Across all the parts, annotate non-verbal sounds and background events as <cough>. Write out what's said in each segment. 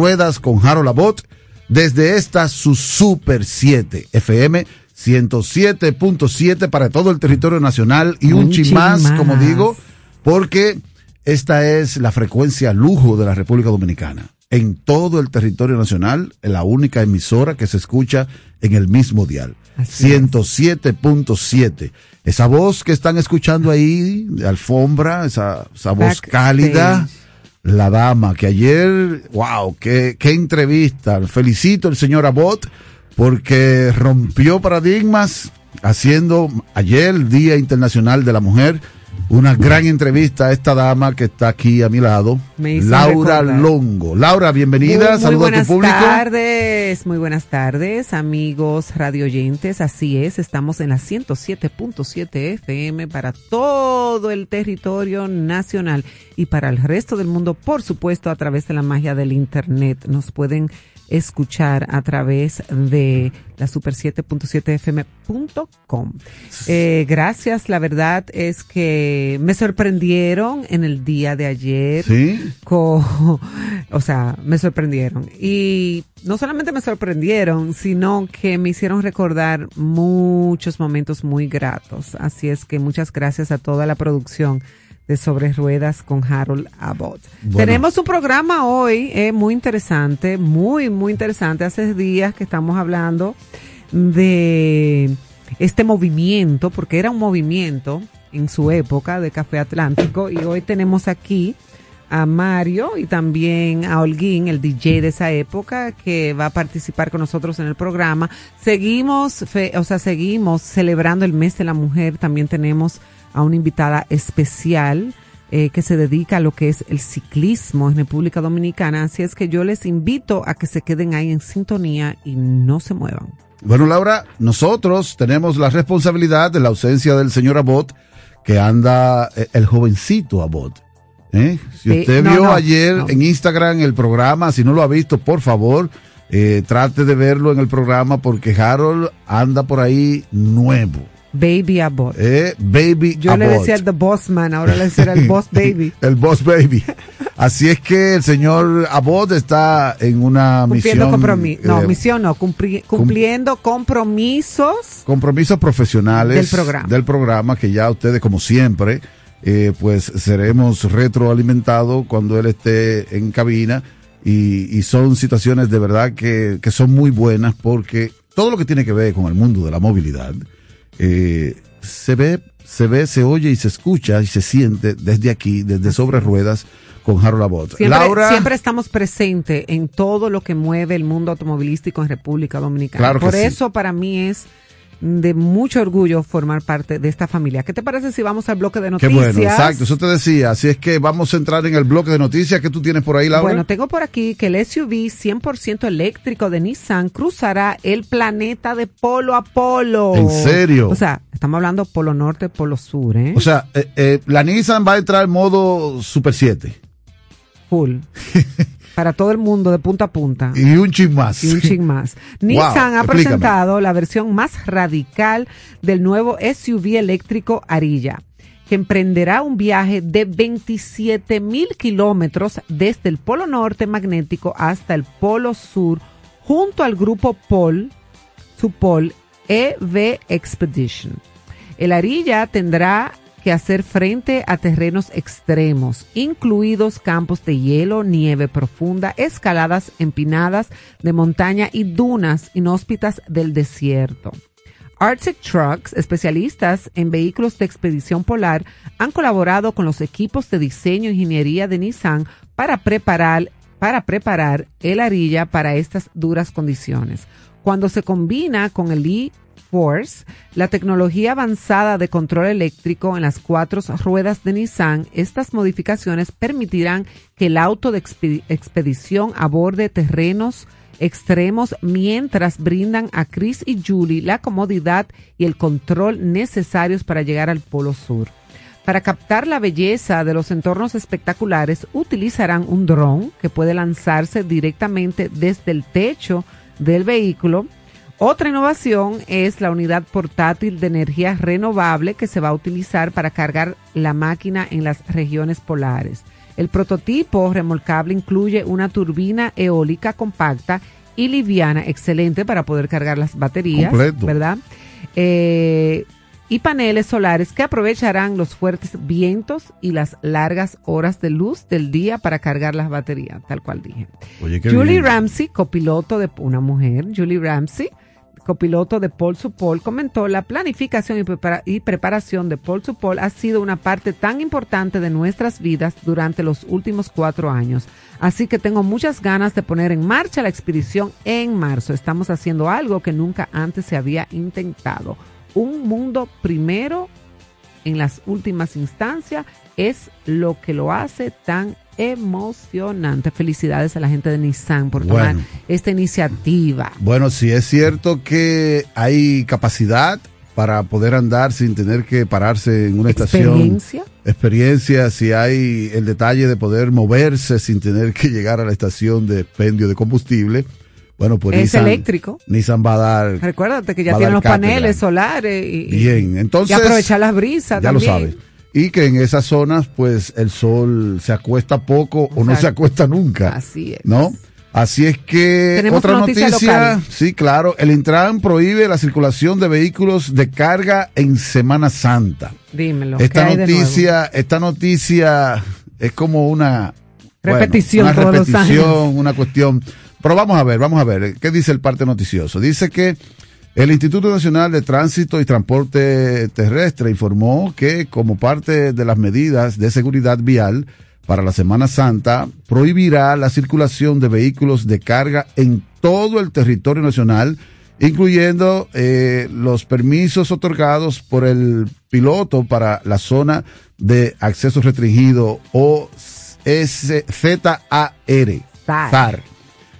Ruedas con Harold Abbott desde esta su Super 7 FM 107.7 para todo el territorio nacional y un, chin más, como digo, porque esta es la frecuencia lujo de la República Dominicana. En todo el territorio nacional, la única emisora que se escucha en el mismo dial. 107.7. Esa voz que están escuchando ahí, de alfombra, esa, esa voz cálida, la dama que ayer, wow, qué, qué entrevista. Felicito al señor Abbott porque rompió paradigmas haciendo ayer el Día Internacional de la Mujer una gran entrevista a esta dama que está aquí a mi lado, Laura Longo. Laura, bienvenida, saludos a tu público. Buenas tardes, muy buenas tardes, amigos radioyentes. Así es, estamos en la 107.7 FM para todo el territorio nacional y para el resto del mundo, por supuesto, a través de la magia del Internet. Nos pueden escuchar a través de la super7.7fm.com. Eh, gracias, la verdad es que me sorprendieron en el día de ayer. Sí. <laughs> o sea, me sorprendieron. Y no solamente me sorprendieron, sino que me hicieron recordar muchos momentos muy gratos. Así es que muchas gracias a toda la producción de Sobre Ruedas con Harold Abbott. Tenemos un programa hoy eh, muy interesante, muy, muy interesante. Hace días que estamos hablando de este movimiento, porque era un movimiento en su época de Café Atlántico, y hoy tenemos aquí a Mario y también a Holguín, el DJ de esa época, que va a participar con nosotros en el programa. Seguimos, o sea, seguimos celebrando el mes de la mujer. También tenemos a una invitada especial eh, que se dedica a lo que es el ciclismo en República Dominicana. Así es que yo les invito a que se queden ahí en sintonía y no se muevan. Bueno, Laura, nosotros tenemos la responsabilidad de la ausencia del señor Abbott, que anda eh, el jovencito Abbott. ¿eh? Si usted vio ayer en Instagram el programa, si no lo ha visto, por favor, trate de verlo en el programa porque Harold anda por ahí nuevo. Baby Abbott. Eh, baby Yo le decía el The Boss Man, ahora le decía el <laughs> Boss Baby. <laughs> el Boss Baby. Así es que el señor Abbott está en una cumpliendo misión. no, eh, misión no, cumpliendo compromisos. Compromisos profesionales del programa. Del programa que ya ustedes, como siempre, eh, pues seremos retroalimentados cuando él esté en cabina. Y, y son situaciones de verdad que, que son muy buenas porque todo lo que tiene que ver con el mundo de la movilidad, eh, se ve, se ve, se oye y se escucha y se siente desde aquí, desde sobre ruedas con Harold Abbott. Siempre, Laura, siempre estamos presentes en todo lo que mueve el mundo automovilístico en República Dominicana. Por eso para mí es de mucho orgullo formar parte de esta familia. ¿Qué te parece si vamos al bloque de noticias? Qué bueno, exacto, eso te decía. Así es que vamos a entrar en el bloque de noticias que tú tienes por ahí, Laura. Bueno, tengo por aquí que el SUV 100% eléctrico de Nissan cruzará el planeta de polo a polo. ¿En serio? O sea, estamos hablando polo norte, polo sur, ¿eh? O sea, eh, eh, la Nissan va a entrar en modo Super 7. Full. <laughs> para todo el mundo de punta a punta. Y un ching más. Y un ching más. Nissan ha presentado la versión más radical del nuevo SUV eléctrico Arilla, que emprenderá un viaje de 27 mil kilómetros desde el polo norte magnético hasta el polo sur, junto al grupo POL, su POL EV Expedition. El Arilla tendrá que hacer frente a terrenos extremos, incluidos campos de hielo, nieve profunda, escaladas empinadas de montaña y dunas inhóspitas del desierto. Arctic Trucks, especialistas en vehículos de expedición polar, han colaborado con los equipos de diseño e ingeniería de Nissan para preparar, para preparar el arilla para estas duras condiciones. Cuando se combina con el Force, la tecnología avanzada de control eléctrico en las cuatro ruedas de Nissan, estas modificaciones permitirán que el auto de expedición aborde terrenos extremos mientras brindan a Chris y Julie la comodidad y el control necesarios para llegar al Polo Sur. Para captar la belleza de los entornos espectaculares, utilizarán un dron que puede lanzarse directamente desde el techo del vehículo otra innovación es la unidad portátil de energía renovable que se va a utilizar para cargar la máquina en las regiones polares. El prototipo remolcable incluye una turbina eólica compacta y liviana, excelente para poder cargar las baterías, ¿verdad? Eh, y paneles solares que aprovecharán los fuertes vientos y las largas horas de luz del día para cargar las baterías, tal cual dije. Julie Ramsey, copiloto de una mujer, Julie Ramsey, copiloto de Paul Supol, comentó la planificación y, preparación de Paul Supol ha sido una parte tan importante de nuestras vidas durante los últimos cuatro años. Así que tengo muchas ganas de poner en marcha la expedición en marzo. Estamos haciendo algo que nunca antes se había intentado un mundo primero en las últimas instancias es lo que lo hace tan emocionante. Felicidades a la gente de Nissan por tomar esta iniciativa. Bueno, sí es cierto que hay capacidad para poder andar sin tener que pararse en una ¿Experiencia? estación. Experiencia. Si hay el detalle de poder moverse sin tener que llegar a la estación de expendio de combustible bueno, pues es eléctrico. Nissan va a dar. Recuérdate que ya tiene los paneles solares y, Bien, entonces. Y aprovechar las brisas. Ya lo sabes. Y que en esas zonas, pues el sol se acuesta poco o no se acuesta nunca. Así es. ¿No? Así es que otra noticia, sí, claro, el Intran prohíbe la circulación de vehículos de carga en Semana Santa. Dímelo. Esta noticia, esta noticia es como una repetición, una repetición, una cuestión pero vamos a ver, vamos a ver, ¿qué dice el parte noticioso? Dice que el Instituto Nacional de Tránsito y Transporte Terrestre informó que como parte de las medidas de seguridad vial para la Semana Santa, prohibirá la circulación de vehículos de carga en todo el territorio nacional, incluyendo eh, los permisos otorgados por el piloto para la zona de acceso restringido o ZAR. ZAR.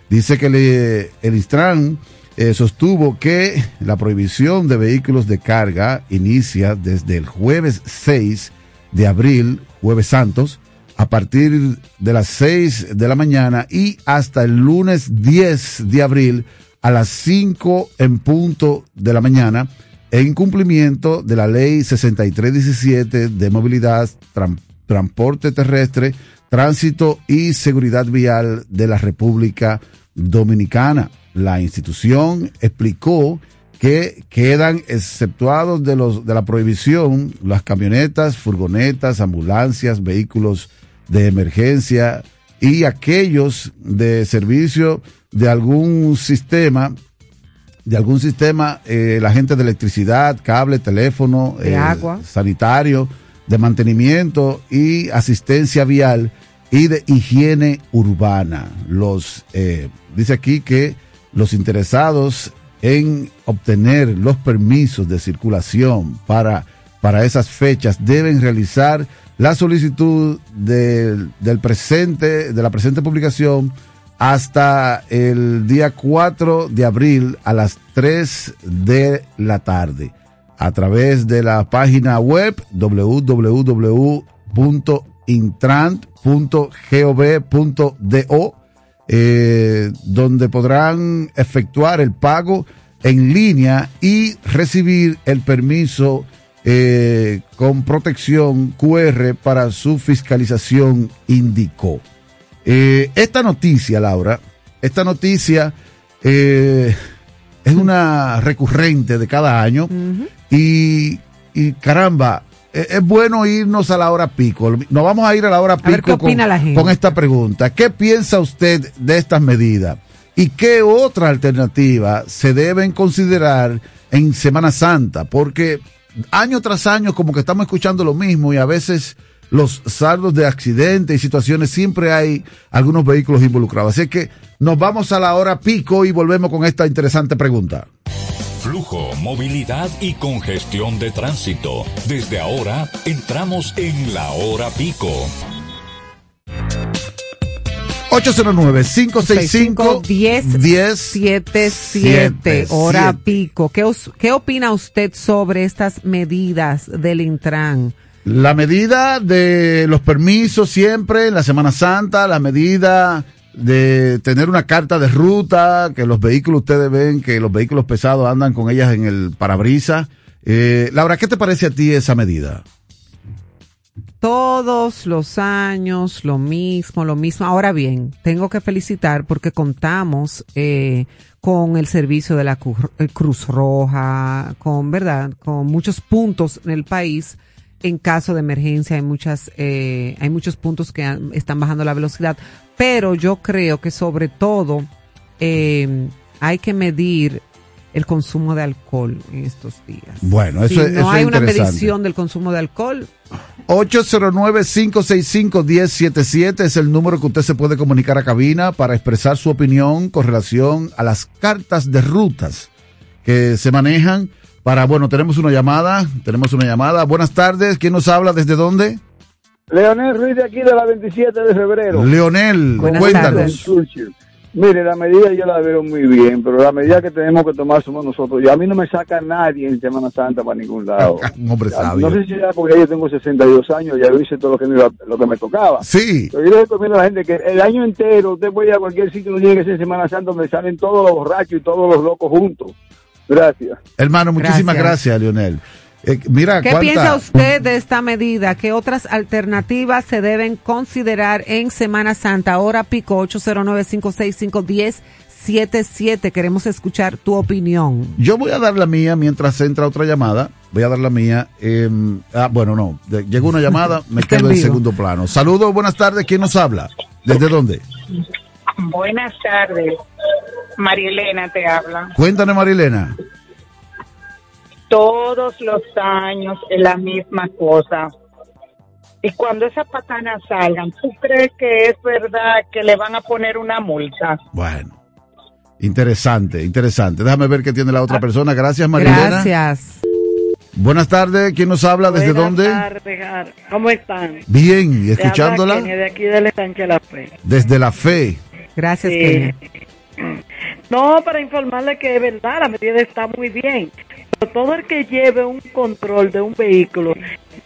Dice que el Istran eh, sostuvo que la prohibición de vehículos de carga inicia desde el jueves 6 de abril, jueves santos, a partir de las 6 de la mañana y hasta el lunes 10 de abril a las 5 en punto de la mañana, en cumplimiento de la ley 6317 de movilidad, transporte terrestre, tránsito y seguridad vial de la República Dominicana. La institución explicó que quedan exceptuados de, los, de la prohibición las camionetas, furgonetas, ambulancias, vehículos de emergencia y aquellos de servicio de algún sistema, de algún sistema, eh, la gente de electricidad, cable, teléfono, de agua. sanitario, de mantenimiento y asistencia vial y de higiene urbana. Los eh, dice aquí que los interesados en obtener los permisos de circulación para, para esas fechas deben realizar la solicitud del, del presente, de la presente publicación hasta el día 4 de abril a las 3 de la tarde. A través de la página web www.intrant.gov.do eh, donde podrán efectuar el pago en línea y recibir el permiso eh, con protección QR para su fiscalización, indicó. Eh, esta noticia, Laura, esta noticia es una recurrente de cada año y, y caramba, es bueno irnos a la hora pico. Nos vamos a ir a la hora pico con, esta pregunta. ¿Qué piensa usted de estas medidas? ¿Y qué otra alternativa se deben considerar en Semana Santa? Porque año tras año como que estamos escuchando lo mismo y a veces los saldos de accidentes y situaciones siempre hay algunos vehículos involucrados. Así que nos vamos a la hora pico y volvemos con esta interesante pregunta movilidad y congestión de tránsito. Desde ahora entramos en la hora pico. 809-565-1077, hora pico. ¿Qué, ¿Qué opina usted sobre estas medidas del Intran? La medida de los permisos siempre en la Semana Santa, la medida de tener una carta de ruta, que los vehículos, ustedes ven que los vehículos pesados andan con ellas en el parabrisas. Eh, Laura, ¿qué te parece a ti esa medida? Todos los años lo mismo, lo mismo. Ahora bien, tengo que felicitar porque contamos eh, con el servicio de la eh, Cruz Roja, con verdad, con muchos puntos en el país. En caso de emergencia hay muchas, eh, hay muchos puntos que están bajando la velocidad, pero yo creo que sobre todo eh, hay que medir el consumo de alcohol en estos días. Bueno, eso, si no hay una medición del consumo de alcohol. 809-565-1077 es el número que usted se puede comunicar a cabina para expresar su opinión con relación a las cartas de rutas que se manejan para, bueno, tenemos una llamada, tenemos una llamada. Buenas tardes, ¿quién nos habla? ¿Desde dónde? Leonel Ruiz de aquí de la 27 de febrero. Leonel, cuéntanos. Mire, la medida yo la veo muy bien, pero la medida que tenemos que tomar somos nosotros. Y a mí no me saca nadie en Semana Santa para ningún lado. <laughs> Un hombre sabio. No sé si era porque yo tengo 62 años, ya hice todo lo que me, lo que me tocaba. Sí. Pero yo le recomiendo a la gente que el año entero usted puede ir a cualquier sitio, no tiene que ser Semana Santa, donde salen todos los borrachos y todos los locos juntos. Gracias. Hermano, muchísimas gracias, gracias Lionel. Eh, mira, ¿Qué piensa usted de esta medida? ¿Qué otras alternativas se deben considerar en Semana Santa? Ahora pico 809-565-1077. Queremos escuchar tu opinión. Yo voy a dar la mía mientras entra otra llamada. Voy a dar la mía. Em, ah, bueno, no. Llegó una llamada, <laughs> me quedo en segundo plano. Saludos, buenas tardes. ¿Quién nos habla? ¿Desde dónde? Buenas tardes. Marilena te habla. Cuéntame, Marilena todos los años es la misma cosa. Y cuando esas patanas salgan, ¿tú crees que es verdad que le van a poner una multa? Bueno, interesante, interesante. Déjame ver qué tiene la otra ah. persona. Gracias, Marilena. Gracias. Buenas tardes, ¿quién nos habla? ¿Desde dónde? Buenas tardes, ¿cómo están? Bien, ¿y escuchándola? De aquí de La Fe. Desde La Fe. Gracias, sí. No, para informarle que es verdad, la medida está muy bien todo el que lleve un control de un vehículo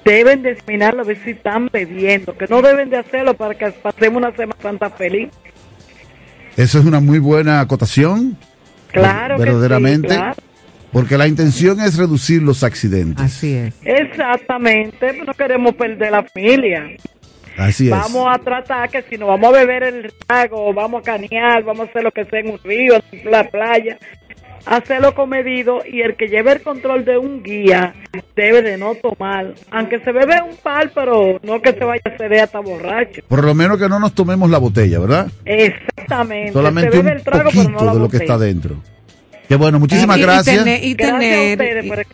deben de examinarlo a ver si están bebiendo, que no deben de hacerlo para que pasemos una Semana Santa feliz. Eso es una muy buena acotación. Claro, verdaderamente. Porque la intención es reducir los accidentes. Así es. Exactamente, no queremos perder la familia. Así es. Vamos a tratar que si no vamos a beber el trago, vamos a canear, vamos a hacer lo que sea en un río, en la playa, hacerlo comedido y el que lleve el control de un guía debe de no tomar, aunque se bebe un par, pero no que se vaya a hacer hasta borracho. Por lo menos que no nos tomemos la botella, ¿verdad? Exactamente. Solamente un poquito de lo que está dentro. Qué bueno, muchísimas gracias. Y tener,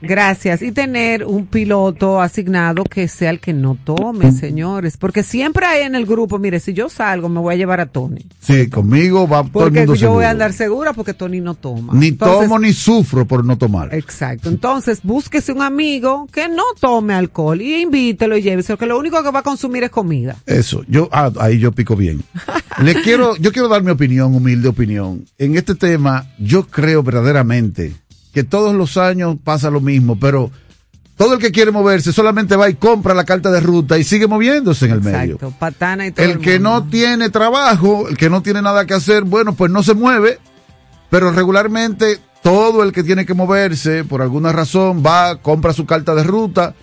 gracias Y tener un piloto asignado que sea el que no tome, señores. Porque siempre hay en el grupo, mire, si yo salgo, me voy a llevar a Tony. Sí, conmigo va todo el mundo yo voy a andar segura porque Tony no toma. Ni tomo ni sufro por no tomar. Exacto. Entonces, búsquese un amigo que no tome alcohol y invítelo y llévese, porque lo único que va a consumir es comida. Eso, yo, ah, ahí yo pico bien. <laughs> Le quiero, yo quiero dar mi opinión, humilde opinión. En este tema, yo creo verdaderamente que todos los años pasa lo mismo, pero todo el que quiere moverse solamente va y compra la carta de ruta y sigue moviéndose en el medio. Patana y el, que no tiene trabajo, el que no tiene nada que hacer, bueno, pues no se mueve, pero regularmente todo el que tiene que moverse por alguna razón va, compra su carta de ruta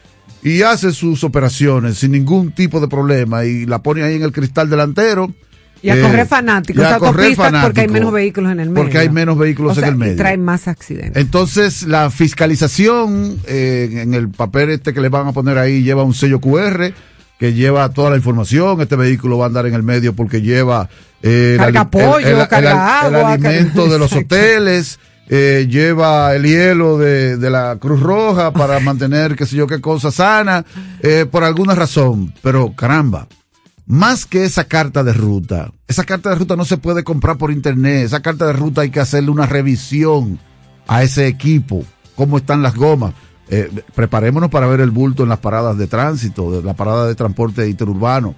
y hace sus operaciones sin ningún tipo de problema y la pone ahí en el cristal delantero y a correr fanáticos, a correr porque hay menos vehículos en el medio. Porque hay menos vehículos en el medio. Y traen más accidentes. Entonces, la fiscalización eh, en el papel este que le van a poner ahí lleva un sello QR que lleva toda la información. Este vehículo va a andar en el medio porque lleva eh, el, alimento de los hoteles. Eh, lleva el hielo de, de, la Cruz Roja para <laughs> mantener qué sé yo qué cosa sana, eh, por alguna razón. Pero caramba, más que esa carta de ruta, esa carta de ruta no se puede comprar por internet, esa carta de ruta hay que hacerle una revisión a ese equipo, cómo están las gomas. Eh, preparémonos para ver el bulto en las paradas de tránsito, de la parada de transporte interurbano,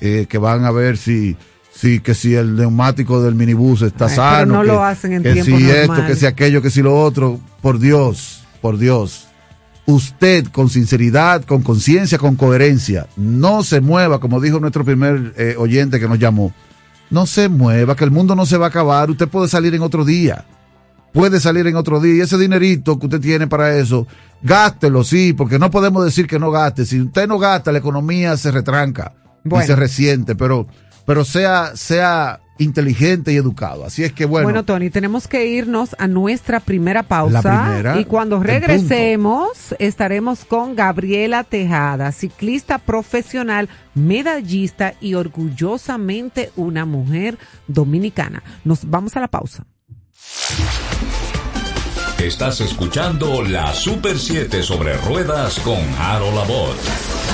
eh, que van a ver si, si, que si el neumático del minibús está sano, no que, lo hacen en que si esto, que si aquello, que si lo otro, por Dios, por Dios usted con sinceridad, con conciencia, con coherencia, no se mueva, como dijo nuestro primer eh, oyente que nos llamó, no se mueva, que el mundo no se va a acabar, usted puede salir en otro día. puede salir en otro día y ese dinerito que usted tiene para eso, gástelo, sí, porque no podemos decir que no gaste. Si usted no gasta, la economía se retranca y se resiente, pero, pero sea, sea inteligente y educado. Así es que bueno. Bueno, Tony, tenemos que irnos a nuestra primera pausa. y cuando regresemos, estaremos con Gabriela Tejada, ciclista profesional, medallista y orgullosamente una mujer dominicana. Nos vamos a la pausa. Estás escuchando la Super 7 sobre ruedas con Harold Labor.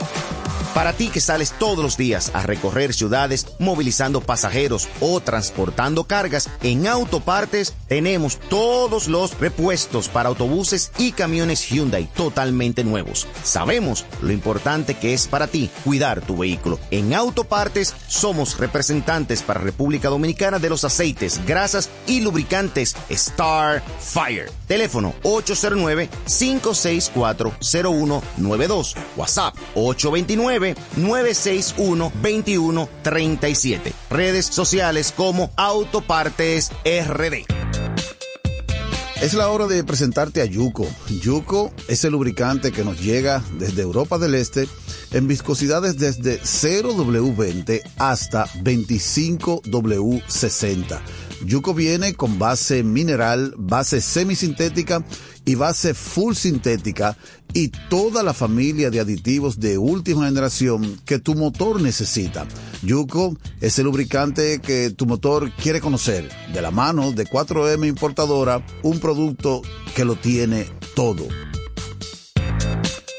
Para ti que sales todos los días a recorrer ciudades movilizando pasajeros o transportando cargas, en Autopartes tenemos todos los repuestos para autobuses y camiones Hyundai totalmente nuevos. Sabemos lo importante que es para ti cuidar tu vehículo. En Autopartes somos representantes para República Dominicana de los aceites, grasas y lubricantes Star Fire. Teléfono 809-564-0192. WhatsApp 829 961-2137. Redes sociales como Autopartes RD. Es la hora de presentarte a Yuko. Yuko es el lubricante que nos llega desde Europa del Este en viscosidades desde 0W20 hasta 25W60. Yuko viene con base mineral, base semisintética y base full sintética y toda la familia de aditivos de última generación que tu motor necesita. Yuko es el lubricante que tu motor quiere conocer. De la mano de 4M Importadora, un producto que lo tiene todo.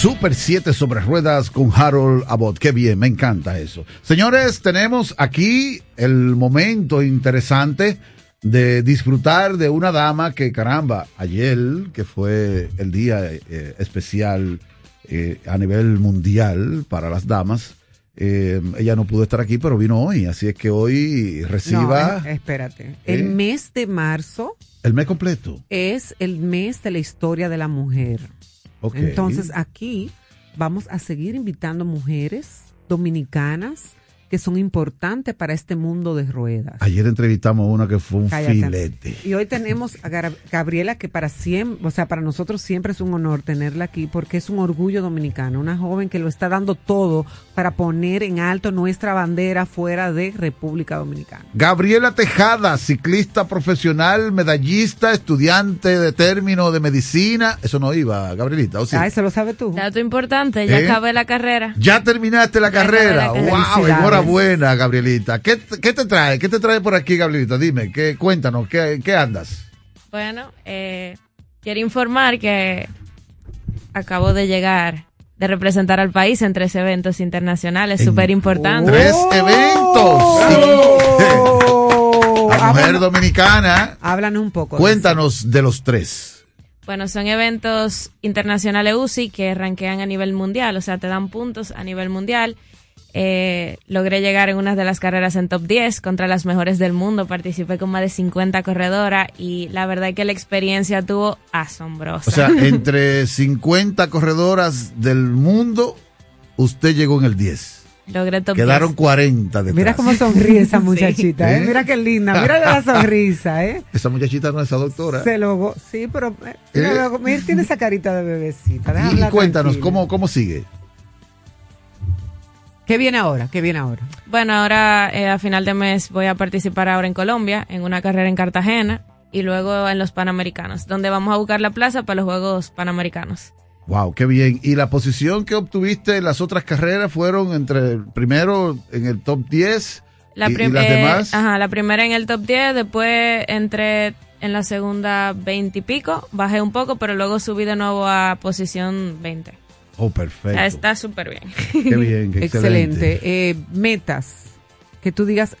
Super 7 sobre ruedas con Harold Abbott. Qué bien, me encanta eso. Señores, tenemos aquí el momento interesante de disfrutar de una dama que, caramba, ayer, que fue el día eh, especial eh, a nivel mundial para las damas, eh, ella no pudo estar aquí, pero vino hoy, así es que hoy reciba... espérate, el mes de marzo... El mes completo. Es el mes de la historia de la mujer. Entonces aquí vamos a seguir invitando mujeres dominicanas que son importantes para este mundo de ruedas. Ayer entrevistamos a una que fue un filete. Y hoy tenemos a Gabriela que para siempre, o sea, para nosotros siempre es un honor tenerla aquí porque es un orgullo dominicano, una joven que lo está dando todo para poner en alto nuestra bandera fuera de República Dominicana. Gabriela Tejada, ciclista profesional, medallista, estudiante de término de medicina. Eso no iba, Gabrielita, ¿o sí? Ah, eso lo sabes tú. Dato importante, ya ¿Eh? acabé la carrera. Ya terminaste la carrera. Wow, buena, Gabrielita. ¿Qué, ¿Qué, te trae? ¿Qué te trae por aquí, Gabrielita? Dime, ¿qué, cuéntanos, ¿qué, qué andas? Bueno, eh, quiero informar que acabo de llegar de representar al país en tres eventos internacionales súper importantes. ¡Tres eventos! <laughs> La mujer dominicana. Háblanos un poco. Cuéntanos de los tres. Bueno, son eventos internacionales UCI que ranquean a nivel mundial, o sea, te dan puntos a nivel mundial. Eh, logré llegar en una de las carreras en top 10 contra las mejores del mundo. Participé con más de 50 corredoras y la verdad es que la experiencia tuvo asombrosa. O sea, <laughs> entre 50 corredoras del mundo, usted llegó en el 10. Logré top Quedaron 40 detrás. Mira cómo sonríe esa <laughs> muchachita, ¿eh? Mira qué linda, mira la <laughs> sonrisa, ¿eh? Esa muchachita no es esa doctora. Se lo, sí, pero eh, mira, ¿Eh? tiene esa carita de bebecita. y cuéntanos, ¿cómo, ¿cómo sigue? ¿Qué viene ahora? ¿Qué viene ahora? Bueno, ahora eh, a final de mes voy a participar ahora en Colombia, en una carrera en Cartagena y luego en los Panamericanos, donde vamos a buscar la plaza para los Juegos Panamericanos. Wow, qué bien. ¿Y la posición que obtuviste en las otras carreras fueron entre el primero en el top 10 la y, las demás? ajá, la primera en el top 10, después entre en la segunda 20 y pico, bajé un poco, pero luego subí de nuevo a posición 20. Oh, perfecto. está súper bien. Qué bien, qué <laughs> excelente. Eh, metas que tú digas,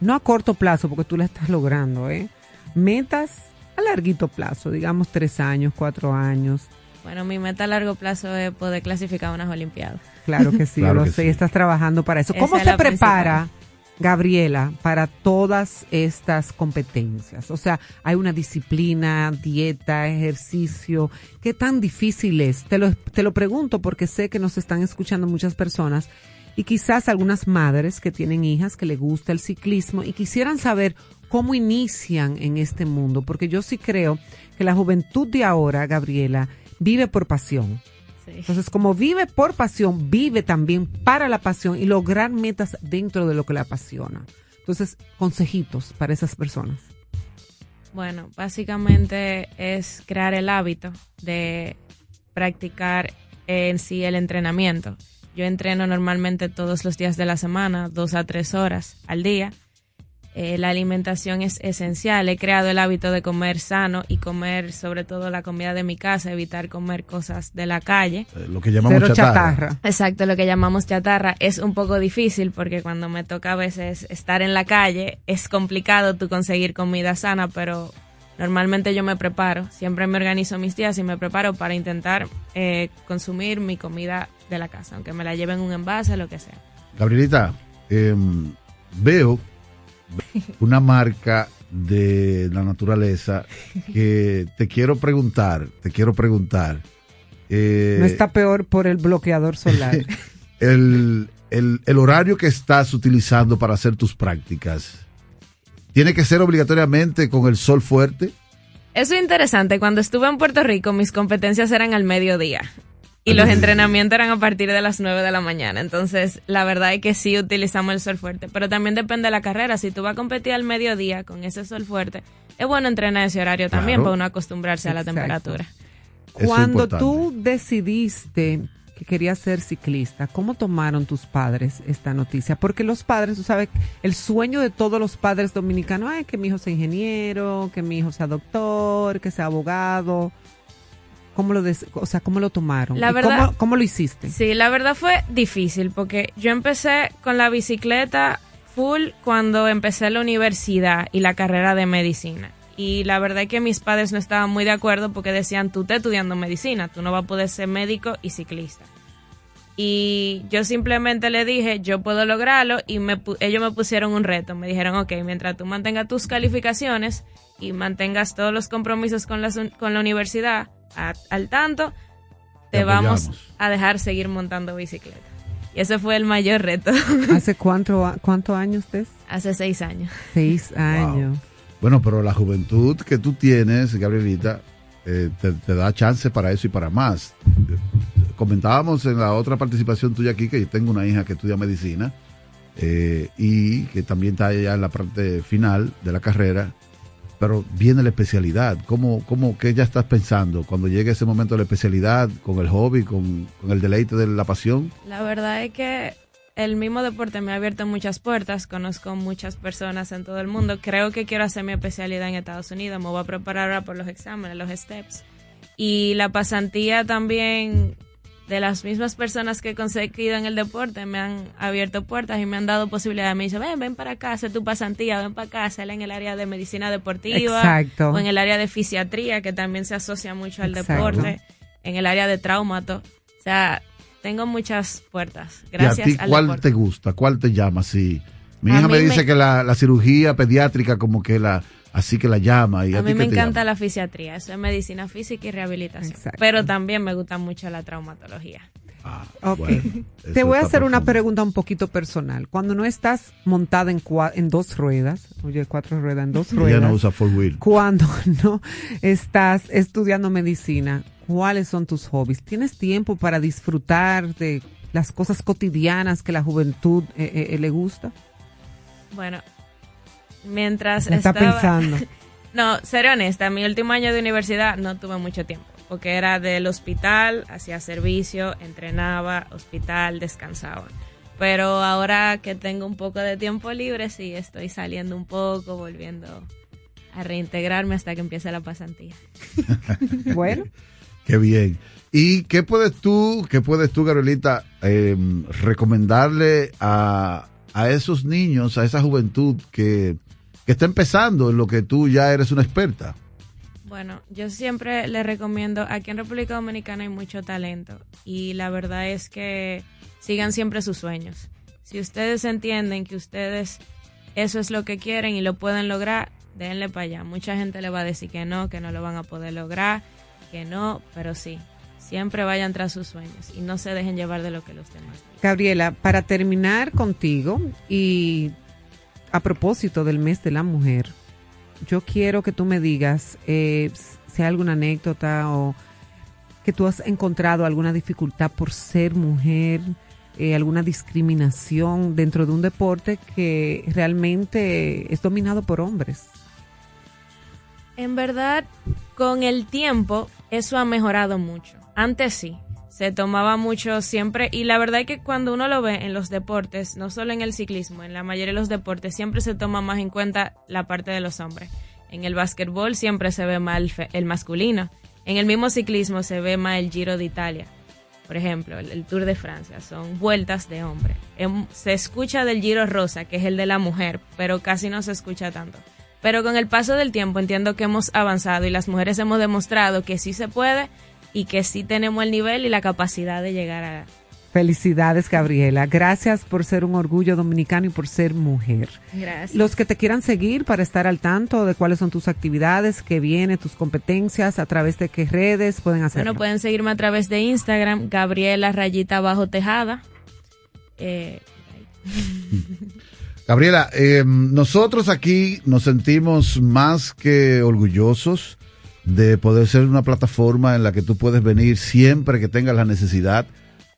no a corto plazo, porque tú la estás logrando, ¿eh? Metas a larguito plazo, digamos tres años, cuatro años. Bueno, mi meta a largo plazo es poder clasificar unas Olimpiadas. Claro que sí, yo lo sé, estás trabajando para eso. ¿Cómo se prepara? Gabriela, para todas estas competencias? O sea, hay una disciplina, dieta, ejercicio. ¿Qué tan difícil es? Te lo, te lo pregunto porque sé que nos están escuchando muchas personas y quizás algunas madres que tienen hijas que le gusta el ciclismo y quisieran saber cómo inician en este mundo, porque yo sí creo que la juventud de ahora, Gabriela, vive por pasión entonces, como vive por pasión, vive también para la pasión y lograr metas dentro de lo que le apasiona. Entonces, consejitos para esas personas. Bueno, básicamente es crear el hábito de practicar en sí el entrenamiento. Yo entreno normalmente todos los días de la semana, dos a tres horas al día. Eh, la alimentación es esencial. He creado el hábito de comer sano y comer sobre todo la comida de mi casa, evitar comer cosas de la calle. Eh, lo que llamamos chatarra. Exacto, lo que llamamos chatarra. Es un poco difícil porque cuando me toca a veces estar en la calle es complicado tú conseguir comida sana, pero normalmente yo me preparo. Siempre me organizo mis días y me preparo para intentar eh, consumir mi comida de la casa, aunque me la lleven en un envase, lo que sea. Gabrielita, em, veo <laughs> una marca de la naturaleza que te quiero preguntar, te quiero preguntar. Eh, no está peor por el bloqueador solar. <laughs> el, el, horario que estás utilizando para hacer tus prácticas, ¿tiene que ser obligatoriamente con el sol fuerte? Eso es interesante. Cuando estuve en Puerto Rico, mis competencias eran al mediodía. Y los entrenamientos eran a partir de las 9 de la mañana. Entonces, la verdad es que sí utilizamos el sol fuerte. Pero también depende de la carrera. Si tú vas a competir al mediodía con ese sol fuerte, es bueno entrenar ese horario también para uno acostumbrarse a la temperatura. Cuando tú decidiste que querías ser ciclista, ¿cómo tomaron tus padres esta noticia? Porque los padres, tú sabes, el sueño de todos los padres dominicanos es que mi hijo sea ingeniero, que mi hijo sea doctor, que sea abogado ¿Cómo lo, o sea, ¿cómo lo tomaron? La verdad, cómo, lo hiciste? Sí, la verdad fue difícil porque yo empecé con la bicicleta full cuando empecé la universidad y la carrera de medicina. Y la verdad es que mis padres no estaban muy de acuerdo porque decían, tú estás estudiando medicina, tú no vas a poder ser médico y ciclista. Y yo simplemente le dije, yo puedo lograrlo y me, ellos me pusieron un reto. Me dijeron, ok, mientras tú mantengas tus calificaciones y mantengas todos los compromisos con la, con la universidad, al tanto, te, vamos a dejar seguir montando bicicleta. Y ese fue el mayor reto. <laughs> ¿Hace cuánto, cuántos años usted? Hace seis años. Seis años. Bueno, pero la juventud que tú tienes, Gabrielita, eh, te, da chance para eso y para más. Comentábamos en la otra participación tuya aquí que yo tengo una hija que estudia medicina eh, y que también está ya en la parte final de la carrera pero viene la especialidad. ¿Cómo, cómo, ¿Qué ya estás pensando cuando llegue ese momento de la especialidad, con el hobby, con, el deleite de la pasión? La verdad es que el mismo deporte me ha abierto muchas puertas, conozco muchas personas en todo el mundo. Creo que quiero hacer mi especialidad en Estados Unidos, me voy a preparar ahora por los exámenes, los STEPS. Y la pasantía también de las mismas personas que he conseguido en el deporte me han abierto puertas y me han dado posibilidades. Me dicen, ven, ven para acá, haz tu pasantía, ven para acá, sal en el área de medicina deportiva o en el área de fisiatría, que también se asocia mucho al deporte, en el área de traumato. O sea, tengo muchas puertas. Gracias ¿Y a ti, ¿Cuál te gusta? ¿Cuál te llama? Sí. Mi hija me dice que la, la cirugía pediátrica como que la así que la llama. Y a, mí me encanta la fisiatría, eso es medicina física y rehabilitación. Pero también me gusta mucho la traumatología. Ah, Te voy a hacer una pregunta un poquito personal. Cuando no estás montada en, en dos ruedas, oye, cuatro ruedas en dos <laughs> ruedas. no usa four wheel. Cuando <laughs> no estás estudiando medicina, ¿cuáles son tus hobbies? ¿Tienes tiempo para disfrutar de las cosas cotidianas que la juventud eh, eh, le gusta? Bueno, mientras está pensando. <laughs> no, ser honesta, mi último año de universidad no tuve mucho tiempo, porque era del hospital, hacía servicio, entrenaba, hospital, descansaba. Pero ahora que tengo un poco de tiempo libre, sí, estoy saliendo un poco, volviendo a reintegrarme hasta que empiece la pasantía. <laughs> bueno. Qué bien. ¿Y qué puedes tú, qué puedes tú, Gabrielita, eh, recomendarle a, a esos niños, a esa juventud que que está empezando en lo que tú ya eres una experta? Bueno, yo siempre le recomiendo, aquí en República Dominicana hay mucho talento y la verdad es que sigan siempre sus sueños. Si ustedes entienden que ustedes eso es lo que quieren y lo pueden lograr, denle para allá. Mucha gente le va a decir que no, que no lo van a poder lograr, que no, pero sí, siempre vayan tras sus sueños y no se dejen llevar de lo que los demás. Gabriela, para terminar contigo y a propósito del mes de la mujer, yo quiero que tú me digas eh, si hay alguna anécdota o que tú has encontrado alguna dificultad por ser mujer, eh, alguna discriminación dentro de un deporte que realmente es dominado por hombres. En verdad, con el tiempo, eso ha mejorado mucho. Antes sí, se tomaba mucho siempre y la verdad es que cuando uno lo ve en los deportes, no solo en el ciclismo, en la mayoría de los deportes siempre se toma más en cuenta la parte de los hombres. En el básquetbol siempre se ve más el, masculino. En el mismo ciclismo se ve más el Giro de Italia. Por ejemplo, el, Tour de Francia son vueltas de hombre. Em, se escucha del Giro Rosa, que es el de la mujer, pero casi no se escucha tanto. Pero con el paso del tiempo entiendo que hemos avanzado y las mujeres hemos demostrado que sí se puede y que sí tenemos el nivel y la capacidad de llegar a... Felicidades, Gabriela. Gracias por ser un orgullo dominicano y por ser mujer. Gracias. Los que te quieran seguir para estar al tanto de cuáles son tus actividades, qué viene, tus competencias, a través de qué redes pueden hacerlo. Bueno, pueden seguirme a través de Instagram, Gabriela Rayita Bajo Tejada. Eh, Gabriela, eh, nosotros aquí nos sentimos más que orgullosos de poder ser una plataforma en la que tú puedes venir siempre que tengas la necesidad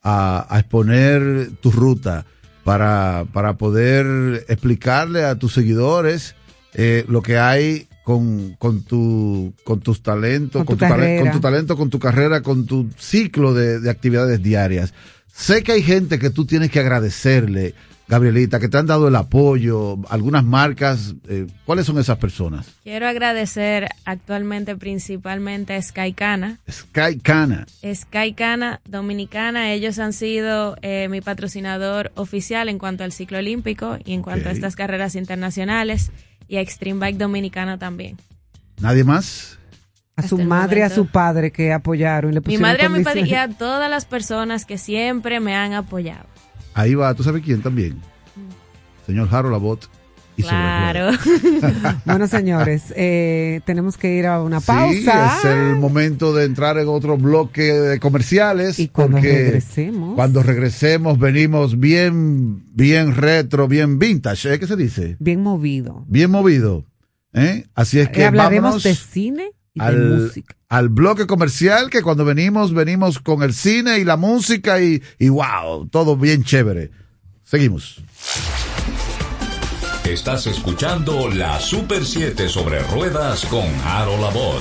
a, exponer tu ruta para, para, poder explicarle a tus seguidores eh, lo que hay con, con, tu, con tus talentos, con, tu, con tu talento, con tu carrera, con tu ciclo de, de actividades diarias. Sé que hay gente que tú tienes que agradecerle Gabrielita, que te han dado el apoyo, algunas marcas, eh, ¿cuáles son esas personas? Quiero agradecer actualmente principalmente a Skycana. Skycana. Skycana Dominicana, ellos han sido eh, mi patrocinador oficial en cuanto al ciclo olímpico y en cuanto a estas carreras internacionales y a Extreme Bike Dominicana también. ¿Nadie más? A su madre, y a su padre que apoyaron. Y le mi madre, a mi padre y a todas las personas que siempre me han apoyado. Ahí va, ¿tú sabes quién también? Señor Jaro Labot. Y claro. <laughs> bueno, señores, eh, tenemos que ir a una pausa. Sí, es el momento de entrar en otro bloque de comerciales. Y cuando regresemos. Cuando regresemos, venimos bien, bien retro, bien vintage. ¿eh? ¿Qué se dice? Bien movido. Bien movido. ¿eh? Así es que. Hablaremos de cine al, al, bloque comercial que cuando venimos, venimos con el cine y la música y, y wow, todo bien chévere. Seguimos. Estás escuchando la Super 7 sobre ruedas con Harold Labor.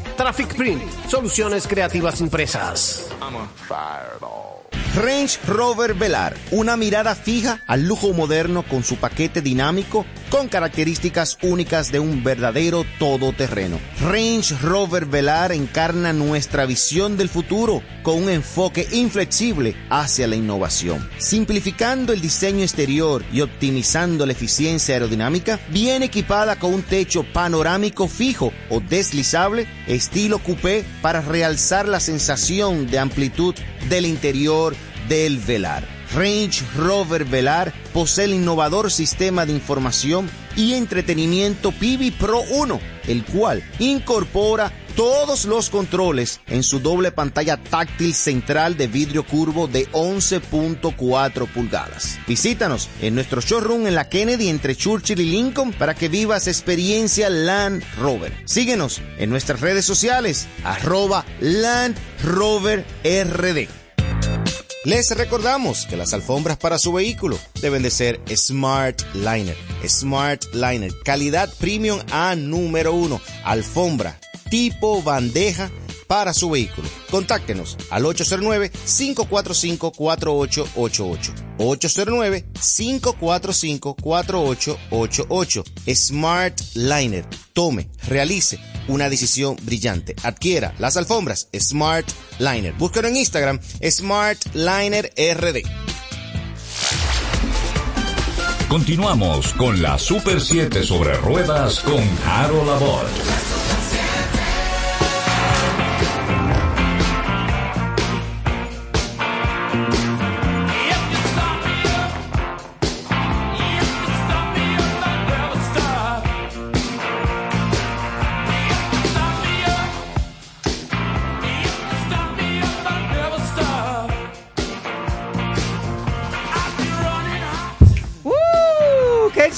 Traffic Print, soluciones creativas impresas. Range Rover Velar, una mirada fija al lujo moderno con su paquete dinámico con características únicas de un verdadero todoterreno. Range Rover Velar encarna nuestra visión del futuro con un enfoque inflexible hacia la innovación. Simplificando el diseño exterior y optimizando la eficiencia aerodinámica, viene equipada con un techo panorámico fijo o deslizable estilo coupé para realzar la sensación de amplitud del interior del velar. Range Rover Velar posee el innovador sistema de información y entretenimiento Pivi Pro 1, el cual incorpora todos los controles en su doble pantalla táctil central de vidrio curvo de 11.4 pulgadas. Visítanos en nuestro showroom en la Kennedy entre Churchill y Lincoln para que vivas experiencia Land Rover. Síguenos en nuestras redes sociales, arroba Land Rover RD. Les recordamos que las alfombras para su vehículo deben de ser Smart Liner. Smart Liner, calidad premium a número uno. Alfombra tipo bandeja para su vehículo. Contáctenos al 809-545-4888. 809-545-4888. Smart Liner. Tome, realice una decisión brillante. Adquiera las alfombras Smart Liner. Búsquelo en Instagram Smart Liner RD. Continuamos con la Super 7 sobre ruedas con Harold Labor.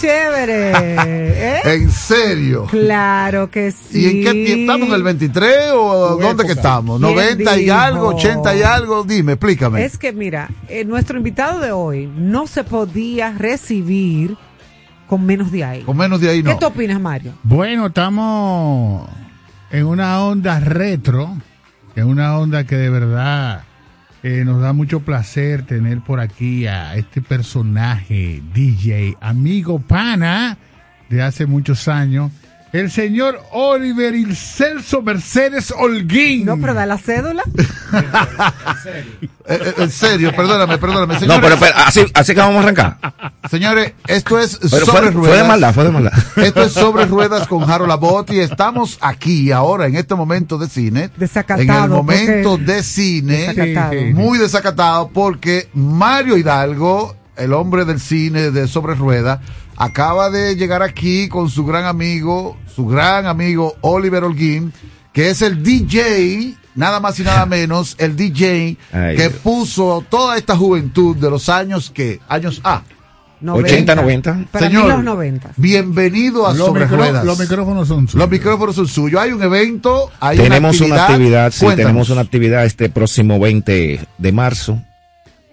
Chévere. <laughs> ¿Eh? ¿En serio? Claro que sí. ¿Y en qué estamos? ¿En el 23 o dónde que estamos? ¿90 y algo? ¿80 y algo? Dime, explícame. Es que mira, eh, nuestro invitado de hoy no se podía recibir con menos de ahí. Con menos de ahí no. ¿Qué tú opinas, Mario? Bueno, estamos en una onda retro, en una onda que de verdad eh, nos da mucho placer tener por aquí a este personaje, DJ, amigo pana de hace muchos años, el señor Oliver Celso Mercedes Holguín. No, pero da la cédula. <laughs> Eh, eh, en serio, perdóname, perdóname. Señores, no, pero, así, así que vamos a arrancar. Señores, esto es sobre fue, ruedas. Fue de maldad, fue de maldad. Esto es sobre ruedas con Harold Labot y estamos aquí ahora en este momento de cine. Desacatado. En el momento de cine. Desacatado. Muy desacatado porque Mario Hidalgo, el hombre del cine de sobre ruedas, acaba de llegar aquí con su gran amigo, su gran amigo Oliver Holguín, que es el DJ nada más y nada menos el DJ que puso toda esta juventud de los años que años A. 80, 90. Señor, los 90. bienvenido a Sobre Ruedas. Los micrófonos son suyos. Los micrófonos son suyos. Hay un evento, hay tenemos una actividad. sí, tenemos una actividad este próximo 20 de marzo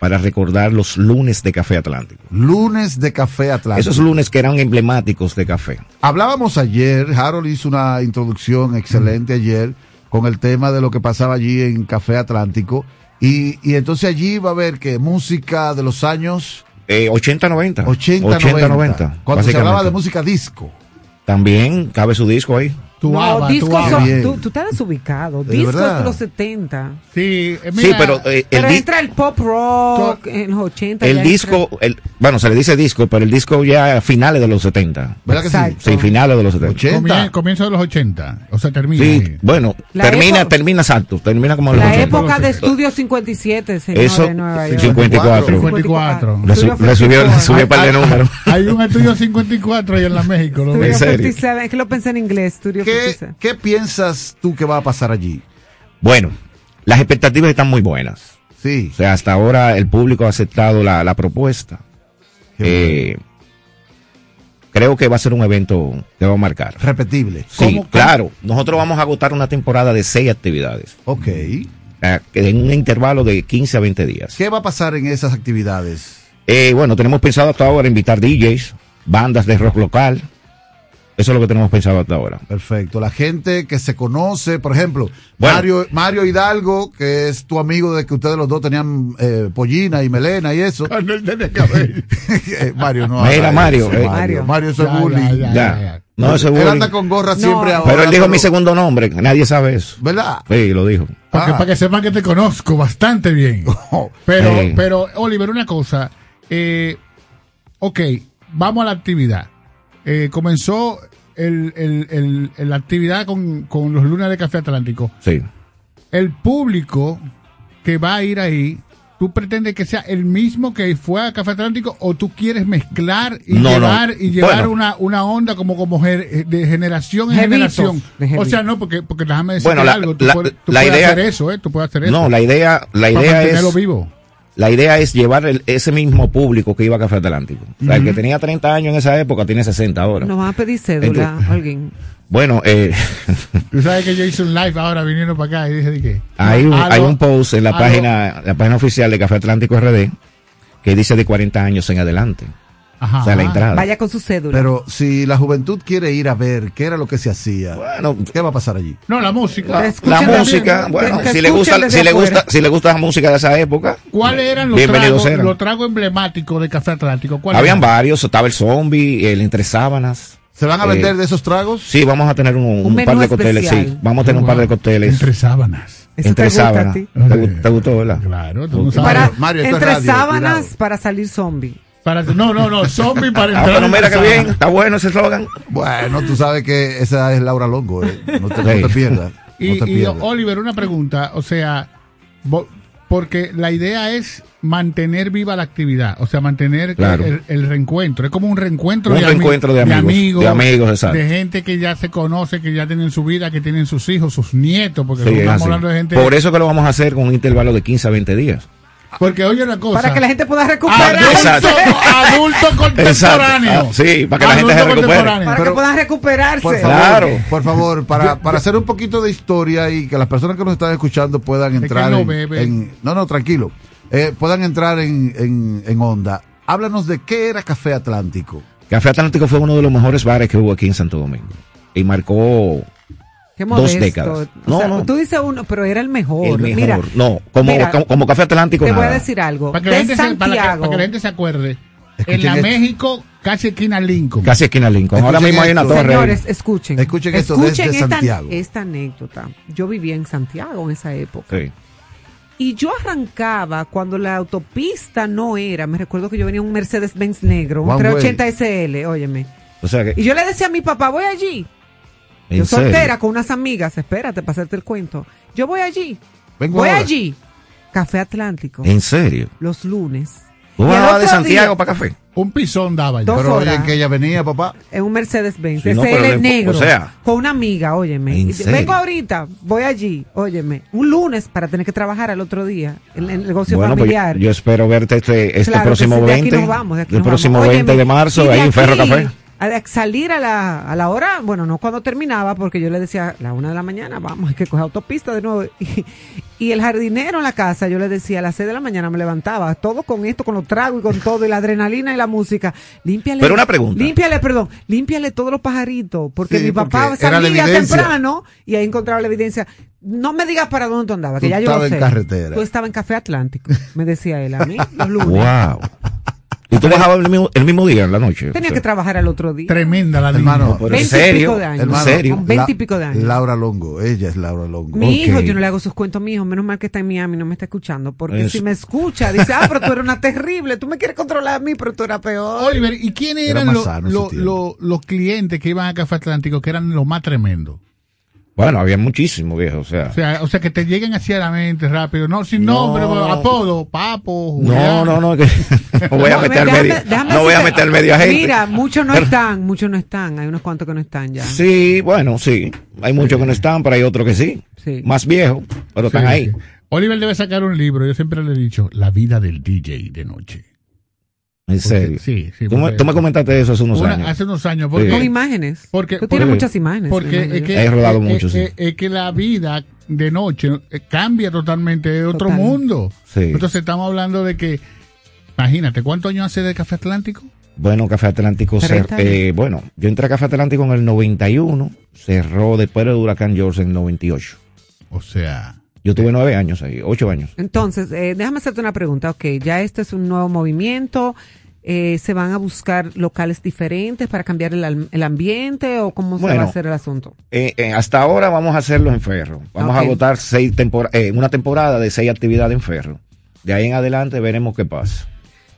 para recordar los lunes de Café Atlántico. Lunes de Café Atlántico. Esos lunes que eran emblemáticos de café. Hablábamos ayer, Harold hizo una introducción excelente ayer con el tema de lo que pasaba allí en Café Atlántico. Y, y entonces allí va a haber que música de los años... Eh, 80, 90. 80, 90. Cuando se hablaba de música disco. También cabe su disco ahí. Tu no, discos tú, tú, estás desubicado. discos de los 70. Sí, eh, sí pero, eh, pero entra el pop rock en los 80. El disco, el, bueno, se le dice disco, pero el disco ya finales de los 70. ¿Verdad que sí? Sí, finales de los 70. Comienzo de los 80. O sea, termina. Sí, bueno, termina, termina exacto. Termina como La época de Estudio 57, señor Eso, de Nueva York. 54. 54. Le, subió, le subió par de números. Hay un Estudio 54 ahí en la México. ¿no? Estudio 57, es que lo pensé en inglés. Estudio ¿Qué, piensas tú que va a pasar allí? Bueno, las expectativas están muy buenas. Sí. O sea, hasta ahora el público ha aceptado la, propuesta. Eh, creo que va a ser un evento que va a marcar. Repetible. Sí, claro. Nosotros vamos a agotar una temporada de seis actividades. Ok. En un intervalo de 15 a 20 días. ¿Qué va a pasar en esas actividades? Eh, bueno, tenemos pensado hasta ahora invitar DJs, bandas de rock local, eso es lo que tenemos pensado hasta ahora. Perfecto. La gente que se conoce, por ejemplo, Mario, Mario Hidalgo, que es tu amigo de que ustedes los dos tenían eh, pollina y melena y eso. <laughs> Eh, Mario, no. Mira, Mario, eh. Mario. Mario, eso es bullying. Ya, No, eso Él anda con gorra siempre ahora. Pero él dijo mi segundo nombre, nadie sabe eso. ¿Verdad? Sí, lo dijo. Para, que, ah. sepan que te conozco bastante bien. <laughs> Oh. Pero, pero, Oliver, una cosa. Eh, ok, vamos a la actividad. Eh, comenzó el, el, el, la actividad con, con los lunes de Café Atlántico. Sí. El público que va a ir ahí, ¿tú pretendes que sea el mismo que fue a Café Atlántico o tú quieres mezclar y llevar, Y llevar una, una onda como, como de generación en generación? O sea, no, porque, porque déjame decir algo. Tú, puedes, hacer eso, ¿eh? Tú puedes hacer eso. No, la idea, la idea es. vivo la idea es llevar ese mismo público que iba a Café Atlántico. O sea, el que tenía 30 años en esa época tiene 60 ahora. Nos van a pedir cédula alguien. Bueno, eh, tú sabes que yo hice un live ahora viniendo para acá y dije que hay un, hay un post en la página la página oficial de Café Atlántico RD que dice de 40 años en adelante. Ajá, o sea, la entrada. Vaya con su cédula. Pero si la juventud quiere ir a ver qué era lo que se hacía, bueno, ¿qué va a pasar allí? No, la música. La, música, bueno, si le gusta, si le gusta, si le gusta la música de esa época. ¿Cuáles eran los tragos, los tragos emblemáticos de Café Atlántico? Habían varios, estaba el zombie, el entre sábanas. ¿Se van a vender eh, de esos tragos? Sí, vamos a tener un, par de cócteles, sí. Vamos a tener un par de cócteles. Entre sábanas. Entre sábanas. ¿Te, gustó, verdad? Claro, tú Para, Mario, entre sábanas para salir zombie. Para, no, no, no, zombie para ah, entrar. Ah, mira que bien, está bueno ese slogan. Bueno, tú sabes que esa es Laura Longo, eh. no, te, no, te, pierdas. Y, Oliver, una pregunta, o sea, porque la idea es mantener viva la actividad, o sea, mantener el, reencuentro. Es como un reencuentro, de, reencuentro de, amigos, de, amigos, de gente que ya se conoce, que ya tienen su vida, que tienen sus hijos, sus nietos, porque estamos hablando de gente. Por eso que lo vamos a hacer con un intervalo de 15 a 20 días. Porque oye una cosa. Para que la gente pueda recuperar. Adulto, adulto <laughs> contemporáneo. Ah, sí, para que la gente se recupere. Para que puedan recuperarse. Por favor, claro. Por favor, <laughs> para, para hacer un poquito de historia y que las personas que nos están escuchando puedan entrar no, en, No, no, tranquilo. Eh, puedan entrar en, en, en onda. Háblanos de qué era Café Atlántico. Café Atlántico fue uno de los mejores bares que hubo aquí en Santo Domingo. Y marcó dos décadas. no, no. Tú dices uno, pero era el mejor. Mira, no, como, como, Café Atlántico. Te voy a decir algo. Para que, la gente, se, para, que, la gente se acuerde. en la México, casi esquina Lincoln. Casi esquina Lincoln. Ahora mismo hay una torre. Señores, escuchen. Escuchen esto desde esta, Santiago. Esta anécdota. Yo vivía en Santiago en esa época. Sí. Y yo arrancaba cuando la autopista no era. Me recuerdo que yo venía un Mercedes Benz negro, un 380 SL, óyeme. O sea que, y yo le decía a mi papá, voy allí. Yo soltera con unas amigas, espérate para hacerte el cuento. Yo voy allí. voy allí. Café Atlántico. ¿En serio? Los lunes. ¿Tú de Santiago para café? Un pisón daba yo. Pero oye, que ella venía, papá. En un Mercedes Benz. Sí, negro. O sea. Con una amiga, óyeme. Vengo ahorita, voy allí, óyeme. Un lunes para tener que trabajar al otro día en, el negocio bueno, pues familiar. yo espero verte este, este próximo 20. el próximo 20 de marzo, ahí en Ferro Café a salir a la, a la hora, bueno, no cuando terminaba, porque yo le decía, la una de la mañana, vamos, hay que coger autopista de nuevo. <laughs> Y, el jardinero en la casa, yo le decía, a las seis de la mañana me levantaba, todo con esto, con los tragos y con todo, y la adrenalina y la música. Límpiale. Pero una pregunta. Límpiale, perdón, límpiale todos los pajaritos, porque mi papá salía temprano y ahí encontraba la evidencia. No me digas para dónde tú andabas, que ya yo estaba en carretera. Tú estabas en Café Atlántico, me decía él a mí, los lunes. <laughs> Wow. ¿Y tú bajabas el mismo, el mismo día, en la noche? Tenía que trabajar al otro día. Tremenda la Hermano. ¿en serio? Hermano, ¿En serio? Con 20 y pico de años. Laura Longo, ella es Laura Longo. Mi hijo, yo no le hago sus cuentos, mi hijo, menos mal que está en Miami, no me está escuchando, porque Eso. si me escucha, dice, ah, pero tú eres una terrible, tú me quieres controlar a mí, pero tú eras peor. Oliver, ¿y quiénes Era eran los- los clientes que iban a Café Atlántico que eran los más tremendos? Bueno, había muchísimo, viejo, o sea. O sea, o sea, que te lleguen así a la mente rápido. No, sin No. nombre, pero apodo, papo, No, Julián. no, no, que <laughs> no voy a No, meter déjame- medio, déjame no voy a meter media gente. Mira, muchos no Pero- están, muchos no están, hay unos cuantos que no están ya. Sí, bueno, sí. Hay muchos que no están, pero hay otros que sí. Sí. Más viejos, pero Sí, están ahí. sí. Oliver debe sacar un libro, yo siempre le he dicho, La vida del DJ de noche. En serio. sí, sí, Tú, me, porque- tú me comentaste eso hace unos Una- años. Hace unos años. Porque, Con imágenes. Porque, Tú tienes porque- muchas imágenes. Porque es que, He rodado es- mucho, es- sí. es- es que la vida de noche cambia totalmente de otro Total. mundo. Sí. Entonces estamos hablando de que, imagínate, ¿cuántos años hace de Café Atlántico? Bueno, Café Atlántico, cer- 30 años. eh, bueno, yo entré a Café Atlántico en el 91, cerró después del huracán George en el 98. O sea, Yo tuve nueve años ahí, ocho años. Entonces, eh, déjame hacerte una pregunta. Ok, ya este es un nuevo movimiento. Eh, ¿Se van a buscar locales diferentes para cambiar el, al- el ambiente o cómo se va a hacer el asunto? Eh, eh, hasta ahora vamos a hacerlo en Ferro. Vamos a agotar seis tempora- eh, una temporada de seis actividades en Ferro. De ahí en adelante veremos qué pasa.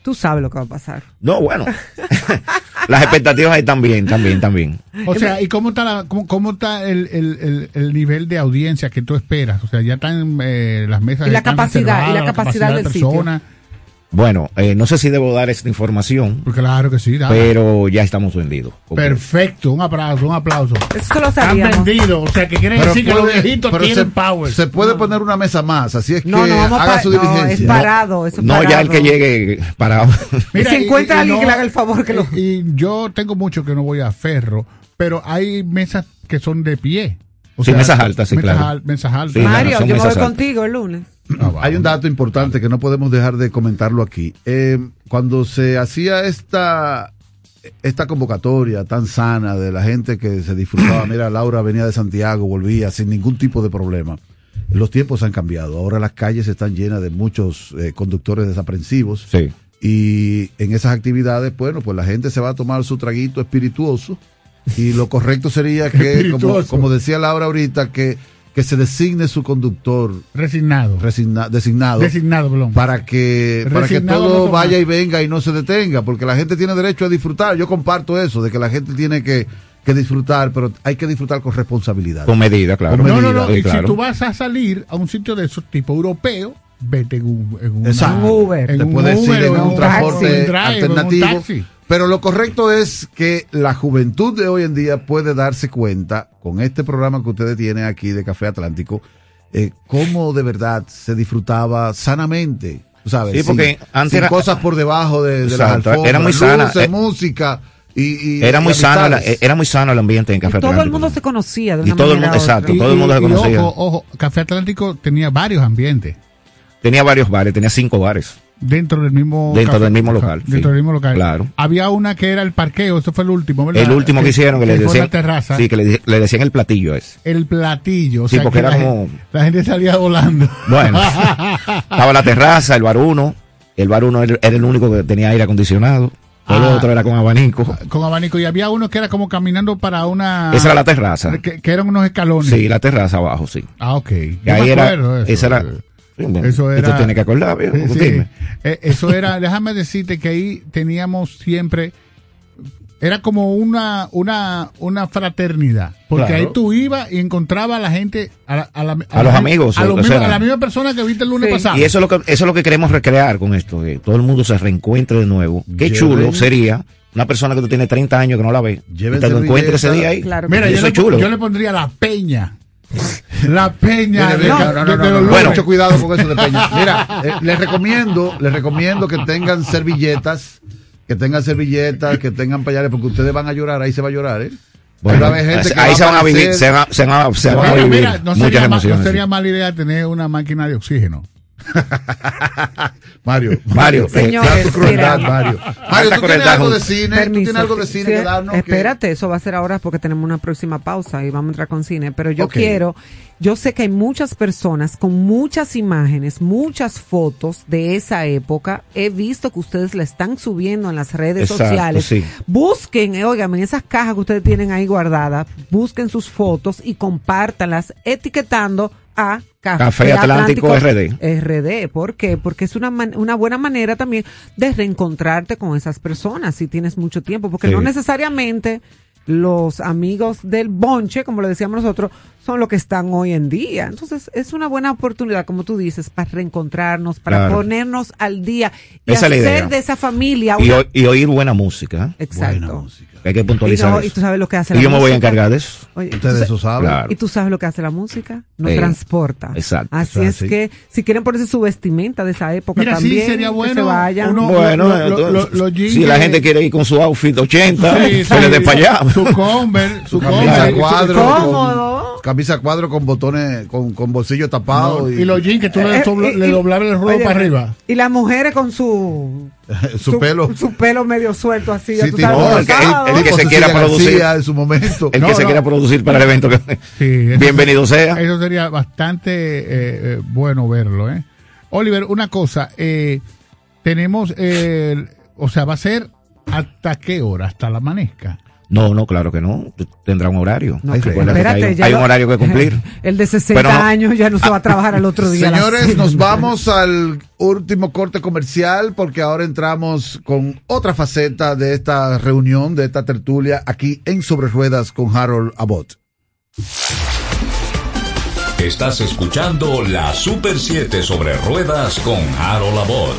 Tú sabes lo que va a pasar. No, bueno. <laughs> <laughs> Las expectativas ahí también, también, también. o sea, ¿y cómo está, la- cómo, cómo está el, el, el, el nivel de audiencia que tú esperas? O sea, ya están eh, las mesas Y la están capacidad, y la capacidad de del sitio. Bueno, eh, no sé si debo dar esta información, Pues claro que sí, dale. pero ya estamos vendidos. Perfecto, un aplauso, un aplauso. Eso lo sabíamos. vendidos, o sea, que quiere Pero decir que los puede- viejitos pero tienen se, power. se puede poner una mesa más, así es que No, no, haga su no, diligencia. es parado, eso es No, ya el que parado. llegue parado. <laughs> Y si encuentra alguien que le haga el favor que lo- Y, yo tengo mucho que no voy a ferro, pero hay mesas que son de pie. O Sí, mesas altas, sí, mesas claro. al- mesas altas. Sí, no, Mario, yo me voy altas. contigo el lunes. Ah. Hay un dato importante que no podemos dejar de comentarlo aquí. Eh, cuando se hacía esta, esta convocatoria tan sana de la gente que se disfrutaba, <clears throat> mira, Laura venía de Santiago, volvía sin ningún tipo de problema. Los tiempos han cambiado. Ahora las calles están llenas de muchos eh, conductores desaprensivos. Sí. Y en esas actividades, bueno, pues la gente se va a tomar su traguito espirituoso. Y lo correcto sería que, como, como decía Laura ahorita, que, que se designe su conductor Resignado. resigna- designado Designado, Blon. para que para que todo no vaya y venga y no se detenga, porque la gente tiene derecho a disfrutar. Yo comparto eso, de que la gente tiene que, que disfrutar, pero hay que disfrutar con responsabilidad. Con medida, claro. Con no, medida. no, no. Sí, y claro. si tú vas a salir a un sitio de esos tipo europeo, vete en un, en una- Exacto. Un Uber. en Te un puedes Uber ir en un transporte en un drive, en un alternativo. taxi. Pero lo correcto es que la juventud de hoy en día puede darse cuenta, con este programa que ustedes tienen aquí de Café Atlántico, eh, cómo de verdad se disfrutaba sanamente. ¿Sabes? Sí, porque Sin- antes sin era- cosas por debajo de, de las alfombras. era muy sana, luces, eh, música y, y- Era y muy sano, la- era muy sano el ambiente en Café Todo el Atlántico. mundo se conocía de Y una todo el manera mundo- exacto. todo el mundo se y conocía. ojo, ojo, Café Atlántico tenía varios ambientes Tenía varios bares, tenía cinco bares. Dentro del mismo Dentro del mismo local, Dentro sí. del mismo local. Claro. Había una que era el parqueo, eso fue el último, ¿verdad? El último que hicieron, que, le fue decían. la terraza. Sí, que le, le decían el platillo ese. El platillo. o Sí, sea porque que era la, como- gente, la gente salía volando. Bueno, <laughs> estaba la terraza, el bar uno. El bar uno era el único que tenía aire acondicionado. Lo Ah. otro era con abanico. con abanico. Y había uno que era como caminando para una. Esa era la terraza. Que, que eran unos escalones. Sí, la terraza abajo, sí. Ah, ok. Yo me ahí era. eso. Esa era. Eso Esto era- tiene que acordar, viejo, Sí, sí. dime. Eh, eso era, <laughs> déjame decirte que ahí teníamos siempre, era como una, una, una fraternidad. Porque Claro. ahí tú ibas y encontrabas a la gente, a, la- a la- A la los amigos, a, o los sea, mismos- a la misma persona que viste el lunes Sí. pasado. Y eso es lo que eso es lo que queremos recrear con esto, que todo el mundo se reencuentre de nuevo. Qué Lleven- chulo sería una persona que tú tienes 30 años que no la ves. Y te lo encuentres ese día ahí. Claro. Mira, Y yo eso le, es chulo. yo le pondría la peña. La peña. Mire, mire, de- no, no, no, de- no, de no, los no, lunes. mucho cuidado con eso de Peña. <laughs> Mira, eh, les recomiendo, les recomiendo que tengan servilletas, que tengan servilletas, que tengan pañales, porque ustedes van a llorar, ahí se va a llorar, ¿eh? Bueno, gente ahí va se van a vivir, se van, se a- van vivir mira, no muchas sería, ma- no emociones. sería mala idea tener una máquina de oxígeno. <laughs> Mario, Mario, crueldad, Mario. Mario, ¿tú tienes algo de cine? ¿Tú Permiso. tienes algo de cine Sí, que darnos? Espérate, eso va a ser ahora porque tenemos una próxima pausa y vamos a entrar con cine. Pero yo quiero, yo sé que hay muchas personas con muchas imágenes, muchas fotos de esa época. He visto que ustedes la están subiendo en las redes Exacto, sociales. sí. Busquen, eh, óigame, en esas cajas que ustedes tienen ahí guardadas, busquen sus fotos y compártanlas etiquetando a Café Atlántico RD. RD. ¿Por qué? Porque es una, man- una buena manera también de reencontrarte con esas personas si tienes mucho tiempo, porque Sí. no necesariamente los amigos del bonche, como lo decíamos nosotros, son los que están hoy en día. Entonces es una buena oportunidad, como tú dices, para reencontrarnos, para Claro. ponernos al día y Esa es la hacer de esa familia Y, o- y oír buena música. ¿eh? Exacto. Hay que Y, puntualizar no, eso. y tú sabes lo que hace Y la yo me voy a encargar de eso. Oye, Ustedes eso sa- saben. Claro. ¿Y tú sabes lo que hace la música? Nos Eh, transporta. exacto. Así es que si quieren ponerse su vestimenta de esa época Mira, sí, también, que se vayan. uno- Bueno, lo- lo- lo- entonces, si la gente quiere ir con su outfit 80, Sí, se sí. le dé para allá. Su Converse, su Converse. cuadro. Cómodo. Camisa cuadro con botones, con, con bolsillo tapado. No, y los jeans que tú le, Eh, y- le doblabas el oye, para arriba. Y las mujeres con su <laughs> su pelo. su pelo medio suelto así, ya Sí, tú tipo- sabes, No, el que- rosado. el- el que tipo se quiera producir. En su momento. <laughs> El No, que se no. quiera producir para el evento, que Sí, <laughs> bienvenido sea. Eso sería bastante eh, eh, bueno verlo, ¿eh? Oliver, una cosa, eh, tenemos, eh, o sea, va a ser hasta qué hora, hasta la amanezca. No, no, claro que no. Tendrá un horario. No, Ay, que- recuerda que espérate, hay, ya hay lo- un horario que cumplir. <laughs> El de 60 Pero no- años ya no se va a trabajar al otro día. Señores, nos vamos al último corte comercial porque ahora entramos con otra faceta de esta reunión, de esta tertulia aquí en Sobre Ruedas con Harold Abbott. Estás escuchando la Super 7 sobre ruedas con Harold Abbott.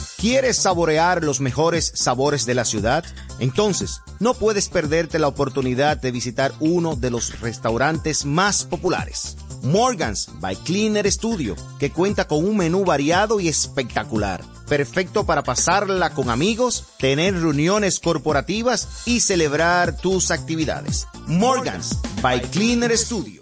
¿Quieres saborear los mejores sabores de la ciudad? Entonces, no puedes perderte la oportunidad de visitar uno de los restaurantes más populares. Morgans by Cleaner Studio, que cuenta con un menú variado y espectacular. Perfecto para pasarla con amigos, tener reuniones corporativas y celebrar tus actividades. Morgans by Cleaner Studio.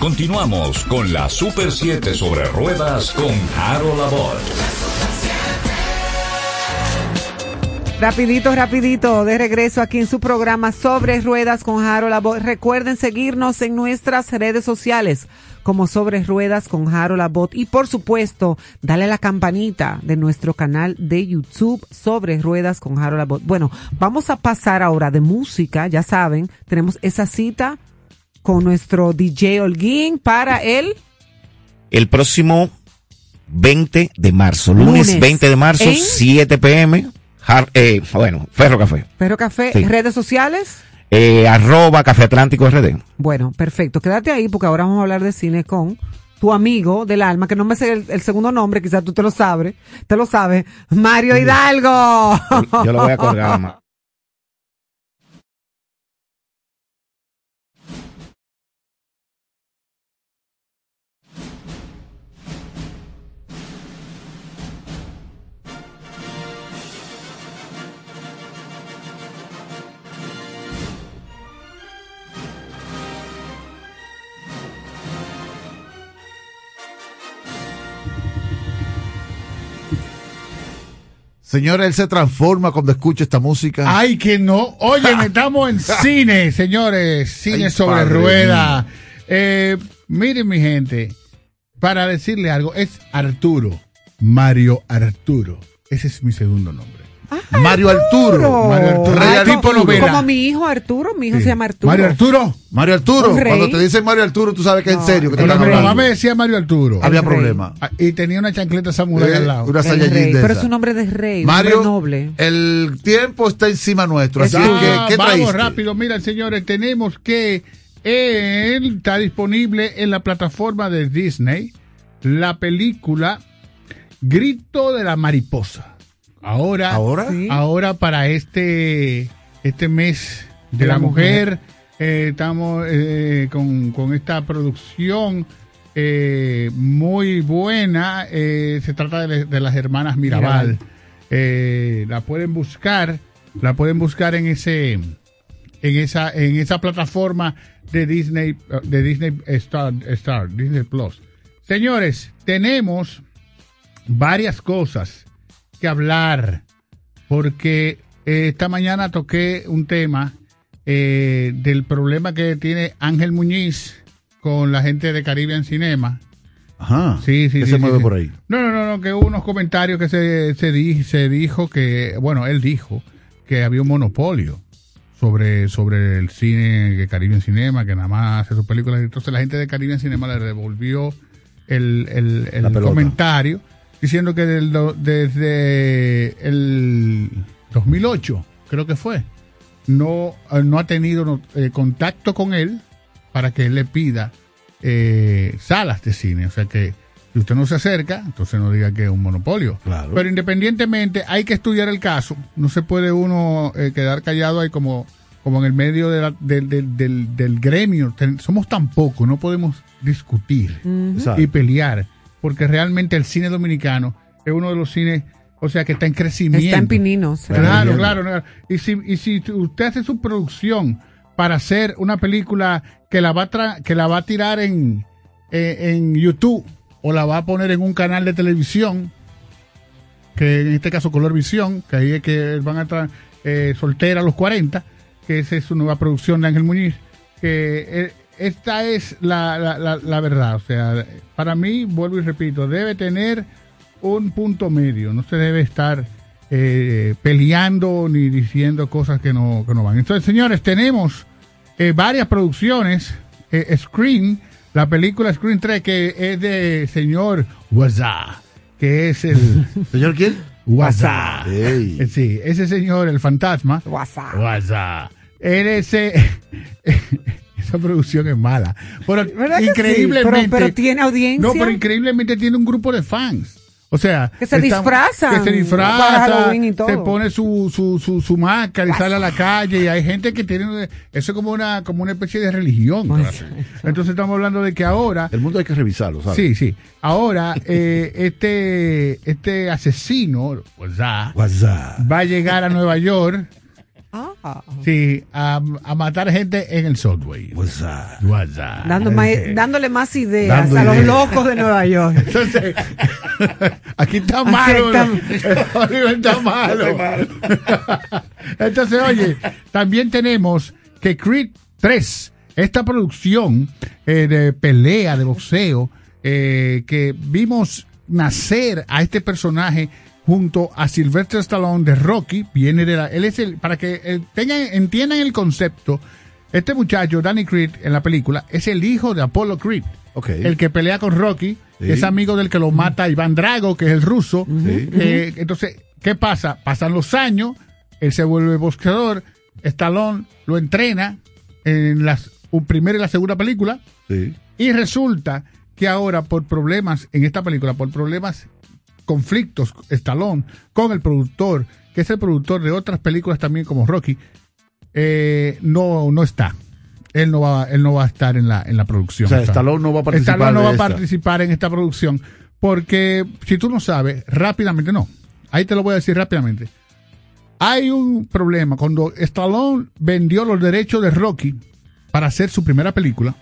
Continuamos con la Super 7 sobre ruedas con Harold Abbott. Rapidito, rapidito, de regreso aquí en su programa Sobre Ruedas con Harold Abbott. Recuerden seguirnos en nuestras redes sociales como Sobre Ruedas con Harold Abbott y por supuesto, dale a la campanita de nuestro canal de YouTube Sobre Ruedas con Harold Abbott. Bueno, vamos a pasar ahora de música, ya saben, tenemos esa cita con nuestro DJ Holguín para el El próximo 20 de marzo, lunes, Lunes. 20 de marzo, ¿En? 7 pm. Har- eh, bueno, Ferro Café. Perro Café, Sí. redes sociales. Eh, arroba Café Atlántico RD. Bueno, perfecto. Quédate ahí porque ahora vamos a hablar de cine con tu amigo del alma, que no me sé el, el segundo nombre, quizás tú te lo sabes, te lo sabes, Mario Hidalgo. Yo lo voy a colgar, <laughs> ma. Señora, él se transforma cuando escucha esta música. Ay, que no. Oye, <laughs> estamos en cine, señores. Cine Ay, sobre rueda. Eh, miren, mi gente, para decirle algo, es Arturo, Mario Arturo. Ese es mi segundo nombre. Mario Arturo. Mario Arturo. Ay, tipo como, novela. como mi hijo Arturo, mi hijo Sí. se llama Arturo. Mario Arturo. Mario Arturo. Rey. Cuando te dicen Mario Arturo, tú sabes que es en serio. Que te Pero están mi mamá hablando. me decía Mario Arturo. Había rey. problema. Ah, Y tenía una chancleta samurai Eh, al lado. una El Saiyajin rey, de pero esa. es un hombre de rey, Mario, noble. el tiempo está encima nuestro. Así Ah, que, ¿qué vamos traíste? rápido, mira señores, tenemos que él está disponible en la plataforma de Disney la película Grito de la Mariposa. Ahora, ¿Ahora? Sí. ahora para este, este mes de, la, mujer, eh, estamos eh, con, con esta producción eh, muy buena. eh, se trata de, de las hermanas Mirabal. Mirabal. La pueden buscar, la pueden buscar en ese, en esa, en esa plataforma de Disney, de Disney Star, Star, Disney Plus. Señores, tenemos varias cosas que hablar porque eh, esta mañana toqué un tema eh, del problema que tiene Ángel Muñiz con la gente de Caribbean Cinema. Ajá. Sí, sí, ¿Qué sí, se sí, mueve sí. por ahí? No, no, no, no, que hubo unos comentarios que se, se, di- se dijo que, bueno, él dijo que había un monopolio sobre, sobre el cine de Caribbean Cinema, que nada más hace sus películas. Entonces la gente de Caribbean Cinema le devolvió el, el- el comentario diciendo que desde el 2008, creo que fue, no, eh, no ha tenido eh, contacto con él para que él le pida eh, salas de cine. O sea que si usted no se acerca, entonces no diga que es un monopolio. Claro. Pero independientemente, hay que estudiar el caso. No se puede uno eh, quedar callado ahí como, como en el medio de la- del, del- del- del gremio. Ten- somos tan pocos, no podemos discutir y pelear. Porque realmente el cine dominicano es uno de los cines, o sea, que está en crecimiento. Está en pininos. Claro, claro, claro. Y si, y si usted hace su producción para hacer una película que la va a, tra- que la va a tirar en, eh, en YouTube o la va a poner en un canal de televisión, que en este caso Color Visión, que ahí es que van a tra- eh, Soltera a los 40, que esa es su nueva producción de Ángel Muñiz, que eh, esta es la, la, la, la verdad. O sea, para mí, vuelvo y repito, debe tener un punto medio, no se debe estar eh, peleando ni diciendo cosas que no, que no van. Entonces, señores, tenemos eh, varias producciones. Eh, Screen, la película Screen 3, que es de señor Waza, que es el... <laughs> ¿Señor quién? Waza. Sí, ese señor, el fantasma. WhatsApp. Waza. Él ese... <laughs> Esa producción es mala. Pero increíblemente... Pero- pero tiene audiencia. No, pero increíblemente tiene un grupo de fans. O sea, Que se disfrazan que se disfraza, se pone su, su, su, su máscara y sale a la calle y hay gente que tiene eso es como una como una especie de religión. Entonces estamos hablando de que ahora El mundo hay que revisarlo, ¿sabes? Sí, sí. Ahora, eh, este, este asesino ah, WhatsApp. va a llegar a Nueva York Ah. sí, a, a matar gente en el subway. WhatsApp. WhatsApp. Dando más- Eh, dándole más ideas Dando a los locos de Nueva York. Entonces, <laughs> aquí está Aquí malo. está- ¿no? Oliver está <laughs> malo. <laughs> Entonces, oye, también tenemos que Creed 3, esta producción eh, de pelea, de boxeo, eh, que vimos nacer a este personaje junto a Sylvester Stallone de Rocky, viene de la, él es el, para que eh, tengan, entiendan el concepto, este muchacho, Danny Creed, en la película, es el hijo de Apollo Creed. El que pelea con Rocky, Sí. es amigo del que lo mata Iván Drago, que es el ruso. Eh, entonces, ¿qué pasa? Pasan los años, él se vuelve boxeador, Stallone lo entrena en la primera y la segunda película, Sí. y resulta que ahora por problemas en esta película, por problemas, conflictos, Stallone con el productor, que es el productor de otras películas también como Rocky, eh, no, no está. Él no va, él no va a estar en la, en la producción. O sea. Stallone no va a participar Stallone no va a participar en esta producción porque si tú no sabes, rápidamente no. Ahí te lo voy a decir rápidamente. Hay un problema cuando Stallone vendió los derechos de Rocky para hacer su primera película.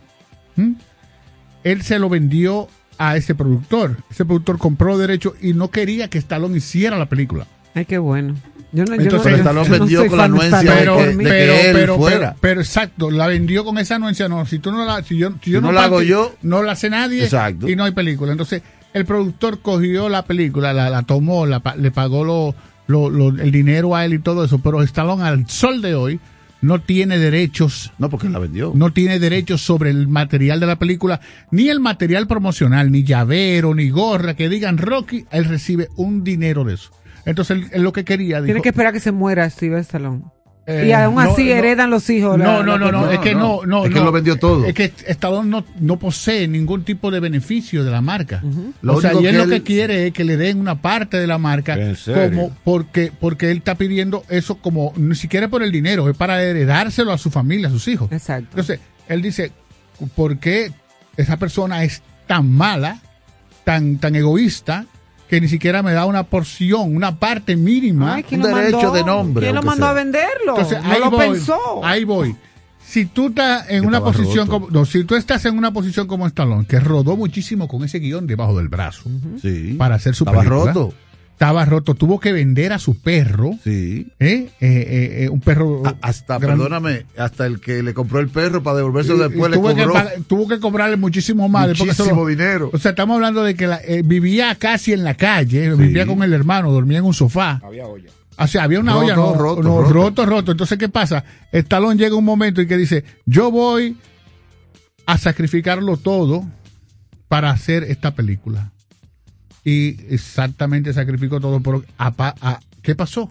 Él se lo vendió a ese productor. Ese productor compró derechos y no quería que Stallone hiciera la película. Ay, qué bueno. Yo no, yo Entonces, no, Stallone yo no vendió con la de anuencia Stallone de pero, por que- de pero, él pero, fuera. pero, exacto, la vendió con esa anuencia. No, si tú no la, si yo, si yo Si no la hago yo, no la hace nadie Exacto. y no hay película. Entonces, el productor cogió la película, la, tomó, le pagó lo, el dinero a él y todo eso, pero Stallone al sol de hoy no tiene derechos. No, porque la vendió. No tiene derechos sobre el material de la película, ni el material promocional, ni llavero, ni gorra, que digan Rocky, él recibe un dinero de eso. Entonces él, lo que quería. Tiene que esperar a que se muera Steve Stallone. Eh, y aún así heredan los hijos. No, no, no, no, es que no, no. Es que lo vendió todo. Es que Stallone no, no posee ningún tipo de beneficio de la marca. O sea, y él, lo que quiere es que le den una parte de la marca como porque, porque él está pidiendo eso como, ni siquiera por el dinero, es para heredárselo a su familia, a sus hijos. Exacto. Entonces, él dice, ¿por qué esa persona es tan mala, tan, tan egoísta, que ni siquiera me da una porción, una parte mínima, un derecho de nombre. ¿Quién lo mandó a venderlo? Entonces, no ahí lo voy, pensó. Ahí voy. Si tú estás en una posición como, no, si tú estás en una posición como Stallone, que rodó muchísimo con ese guion debajo del brazo, sí. para hacer su Estaba roto estaba roto, tuvo que vender a su perro. Sí. ¿eh? Eh, eh, un perro. hasta, perdóname, hasta el que le compró el perro para devolverse después le cobró. Que, tuvo que cobrarle muchísimo más. Muchísimo dinero. O sea, estamos hablando de que vivía casi en la calle, vivía con el hermano, dormía en un sofá. Había olla. O sea, había una olla no, roto, roto, roto, roto. Entonces, ¿qué pasa? El talón llega un momento y que dice, yo voy a sacrificarlo todo para hacer esta película y exactamente sacrificó todo. Pero, a, ¿Qué pasó?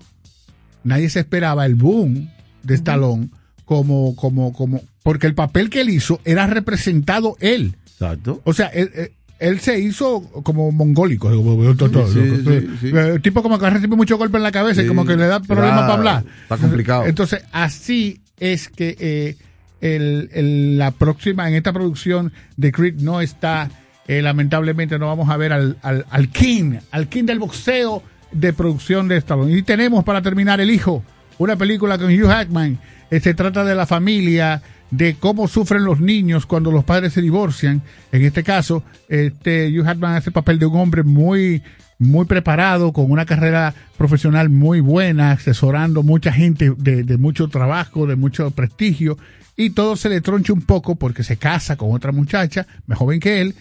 Nadie se esperaba el boom de Stallone como, como, como, porque el papel que él hizo era representado él. Exacto. O sea, él, se hizo como mongólico. El tipo como que recibe mucho golpe en la cabeza y como que le da problemas para hablar. Está complicado. Entonces, así es que eh, el, la próxima, en esta producción de Creed no está eh, lamentablemente no vamos a ver al, al, King, al King del boxeo de producción de Stallone. Y tenemos para terminar El Hijo, una película con Hugh Hackman. Eh, se trata de la familia, de cómo sufren los niños cuando los padres se divorcian. En este caso, este, Hugh Hackman hace el papel de un hombre muy, muy preparado, con una carrera profesional muy buena, asesorando mucha gente de, de mucho trabajo, de mucho prestigio. Y todo se le troncha un poco porque se casa con otra muchacha, más joven que él,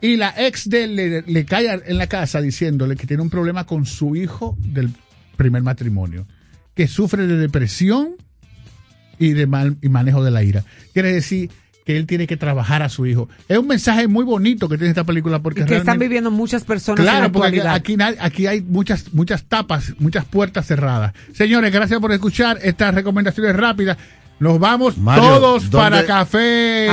y la ex de él le, cae en la casa diciéndole que tiene un problema con su hijo del primer matrimonio, que sufre de depresión y de mal y manejo de la ira. Quiere decir que él tiene que trabajar a su hijo. Es un mensaje muy bonito que tiene esta película porque que están viviendo muchas personas. Claro, porque aquí, aquí hay muchas muchas tapas, muchas puertas cerradas. Señores, gracias por escuchar estas recomendaciones rápidas. Nos vamos todos para Café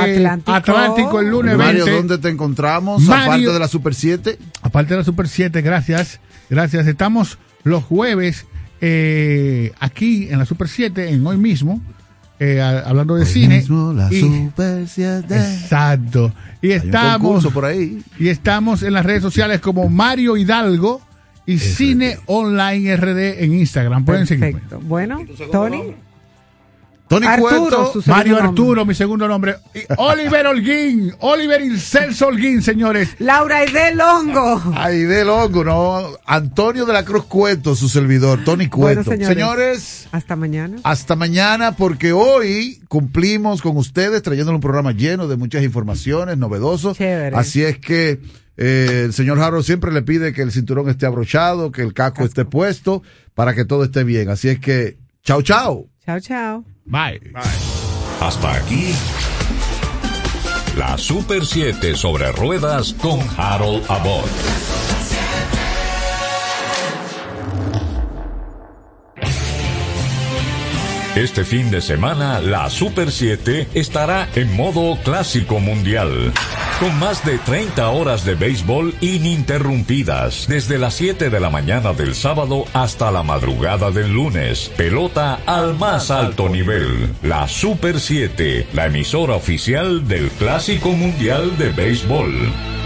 Atlántico. el lunes Mario, ¿dónde te encontramos? aparte de la Super 7. Aparte de la Super 7, gracias. Gracias. Estamos los jueves eh, aquí en la Super 7, en hoy mismo, eh, hablando de cine. la Super 7. Exacto. Y estamos, por ahí. y estamos en las redes sociales como Mario Hidalgo y Cine Online RD en Instagram. Pueden seguirme. Bueno, Tony. Tony Arturo, Mario Arturo, mi segundo nombre. <laughs> Y Oliver Holguín, Oliver Celso Holguín, señores. Laura Aide Longo. Aide Longo, no. Antonio de la Cruz Cueto, su servidor, Tony Cueto. señores, Hasta mañana. Hasta mañana, porque hoy cumplimos con ustedes trayéndole un programa lleno de muchas informaciones, novedosos. Así es que eh, el señor Harold siempre le pide que el cinturón esté abrochado, que el casco, casco. esté puesto, para que todo esté bien. Así es que, chao, chao. Chao, chao. Bye. Hasta aquí. La Super 7 sobre ruedas con Harold Abbott. Este fin de semana, la Super 7 estará en modo clásico mundial con más de 30 horas de béisbol ininterrumpidas, desde las 7 de la mañana del sábado hasta la madrugada del lunes. Pelota al más alto nivel. La Super 7, la emisora oficial del Clásico Mundial de Béisbol.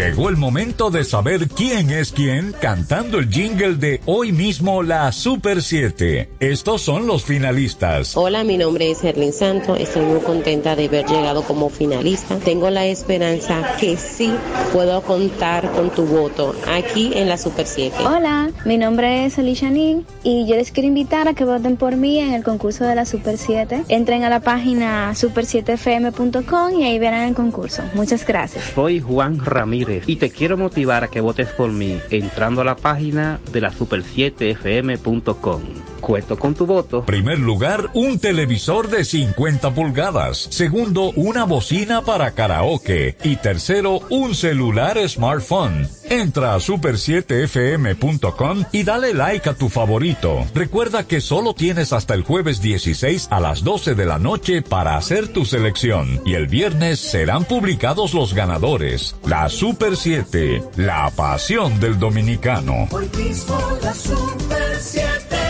Llegó el momento de saber quién es quién cantando el jingle de hoy mismo la Super 7. Estos son los finalistas. Hola, mi nombre es Erlin Santo. Estoy muy contenta de haber llegado como finalista. Tengo la esperanza que sí puedo contar con tu voto aquí en la Super 7. Hola, mi nombre es Alicia Ning y yo les quiero invitar a que voten por mí en el concurso de la Super 7. Entren a la página super7fm.com y ahí verán el concurso. Muchas gracias. Soy Juan Ramírez y te quiero motivar a que votes por mí entrando a la página de la super7fm.com. Cuento con tu voto. Primer lugar, un televisor de 50 pulgadas. Segundo, una bocina para karaoke. Y tercero, un celular smartphone. Entra a super7fm.com y dale like a tu favorito. Recuerda que solo tienes hasta el jueves 16 a las 12 de la noche para hacer tu selección. Y el viernes serán publicados los ganadores. La Super 7, la pasión del dominicano. Hoy mismo la Super 7.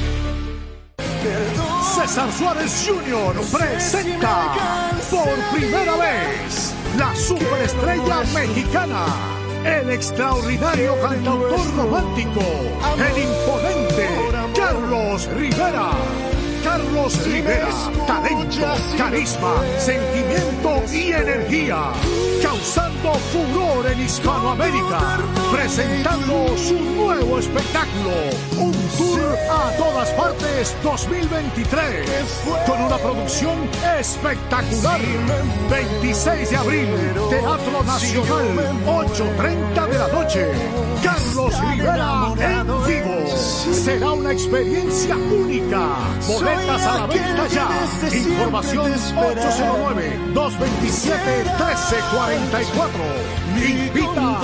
César Suárez Jr. presenta por primera vez la superestrella mexicana, el extraordinario cantautor romántico, el imponente Carlos Rivera. Carlos Rivera, talento, carisma, sentimiento y energía, causando furor en Hispanoamérica, presentando su nuevo espectáculo, un tour a todas partes 2023, con una producción espectacular. 26 de abril, Teatro Nacional, 8.30 de la noche. Carlos Rivera vivo. Será una experiencia única. Boletas a la venta ya. Información 809-227-1344. Invita.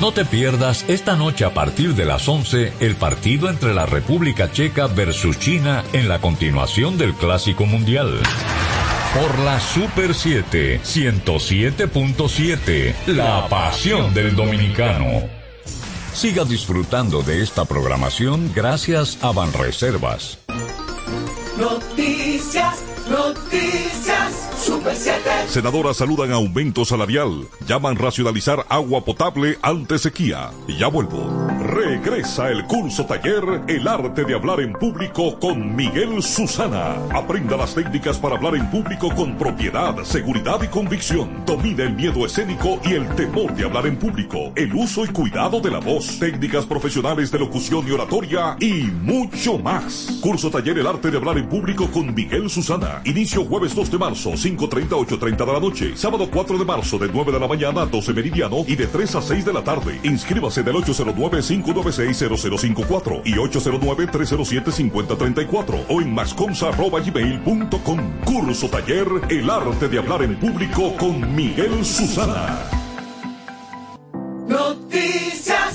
No te pierdas esta noche a partir de las 11 el partido entre la República Checa versus China en la continuación del Clásico Mundial. Por la Super 7, 107.7, la pasión del dominicano. Siga disfrutando de esta programación gracias a Banreservas. Noticias, noticias. Super 7. Senadoras saludan aumento salarial. Llaman racionalizar agua potable ante sequía. Ya vuelvo. Regresa el curso taller El arte de hablar en público con Miguel Susana. Aprenda las técnicas para hablar en público con propiedad, seguridad y convicción. Domina el miedo escénico y el temor de hablar en público. El uso y cuidado de la voz. Técnicas profesionales de locución y oratoria y mucho más. Curso taller El arte de hablar en público con Miguel Susana. Inicio jueves 2 de marzo, 5.30 8.30 de la noche. Sábado 4 de marzo de 9 de la mañana a 12 meridiano y de 3 a 6 de la tarde. Inscríbase del 809-596-0054 y 809-307-5034 o en mascomsa.gmail.com. Curso taller El arte de hablar en público con Miguel Susana.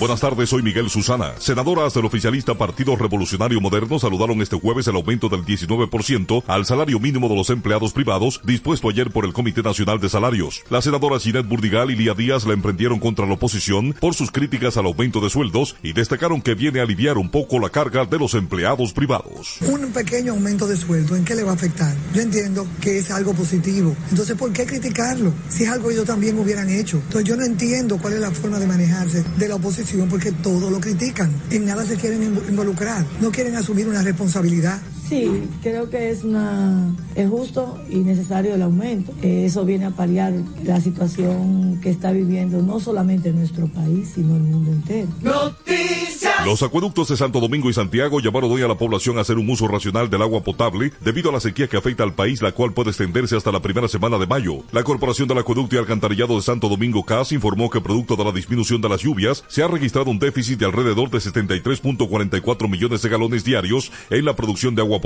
Buenas tardes, soy Miguel Susana. Senadoras del oficialista Partido Revolucionario Moderno saludaron este jueves el aumento del 19% al salario mínimo de los empleados privados dispuesto ayer por el Comité Nacional de Salarios. Las senadoras Ginette Burdigal y Lía Díaz la emprendieron contra la oposición por sus críticas al aumento de sueldos y destacaron que viene a aliviar un poco la carga de los empleados privados. Un pequeño aumento de sueldo, ¿en qué le va a afectar? Yo entiendo que es algo positivo. Entonces, ¿por qué criticarlo? Si es algo que ellos también hubieran hecho. Entonces, yo no entiendo cuál es la forma de manejarse de la oposición porque todo lo critican. En nada se quieren involucrar. No quieren asumir una responsabilidad. Sí, creo que es una es justo y necesario el aumento. Eso viene a paliar la situación que está viviendo no solamente nuestro país, sino el mundo entero. Noticias. Los acueductos de Santo Domingo y Santiago llamaron hoy a la población a hacer un uso racional del agua potable debido a la sequía que afecta al país, la cual puede extenderse hasta la primera semana de mayo. La Corporación del Acueducto y Alcantarillado de Santo Domingo CAS informó que producto de la disminución de las lluvias se ha registrado un déficit de alrededor de 73.44 millones de galones diarios en la producción de agua potable.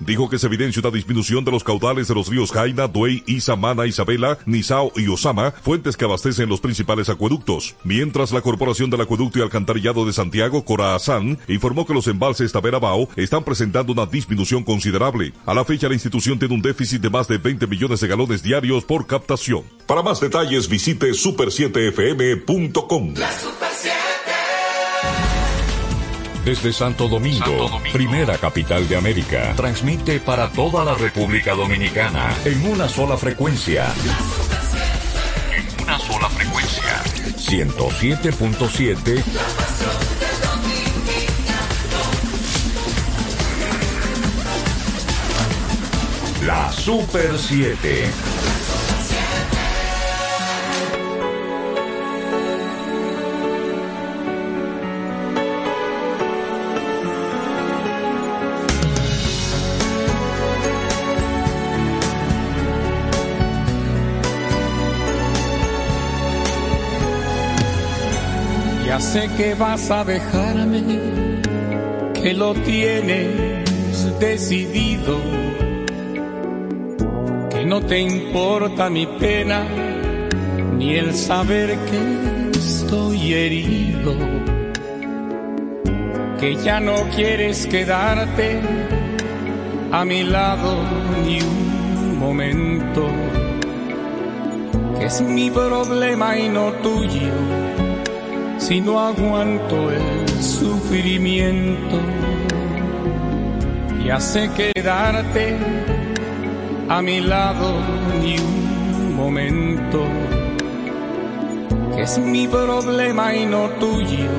Dijo que se evidencia una disminución de los caudales de los ríos Jaina, Duey, Isa, Mana, Isabela, Nizao y Osama, fuentes que abastecen los principales acueductos. Mientras la Corporación del Acueducto y Alcantarillado de Santiago, Corazán, informó que los embalses Taberabao están presentando una disminución considerable. A la fecha, la institución tiene un déficit de más de 20 millones de galones diarios por captación. Para más detalles, visite super7fm.com. Desde Santo Domingo, Santo Domingo, primera capital de América, transmite para toda la República Dominicana en una sola frecuencia. En una sola frecuencia. 107.7 La Super 7. Ya sé que vas a dejarme, que lo tienes decidido, que no te importa mi pena, ni el saber que estoy herido, que ya no quieres quedarte a mi lado ni un momento, que es mi problema y no tuyo si no aguanto el sufrimiento. Ya sé quedarte a mi lado ni un momento, que es mi problema y no tuyo,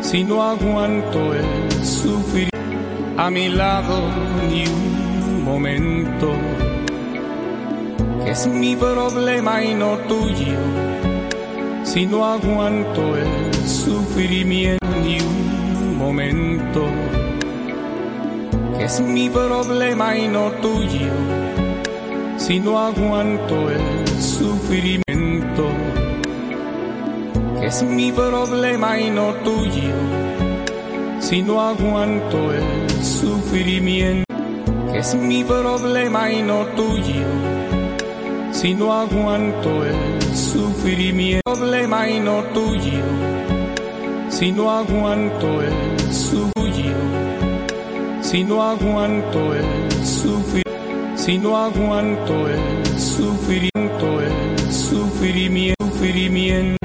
si no aguanto el sufrimiento. A mi lado ni un momento, que es mi problema y no tuyo si no aguanto el sufrimiento ni un momento, que es mi problema y no tuyo, si no aguanto el sufrimiento, que es mi problema y no tuyo, si no aguanto el sufrimiento, que es mi problema y no tuyo. Si no aguanto el sufrimiento, problema y no tuyo, si no aguanto el suyo, si no aguanto el sufrimiento, si no aguanto el sufrimiento, el sufrimiento, sufrimiento,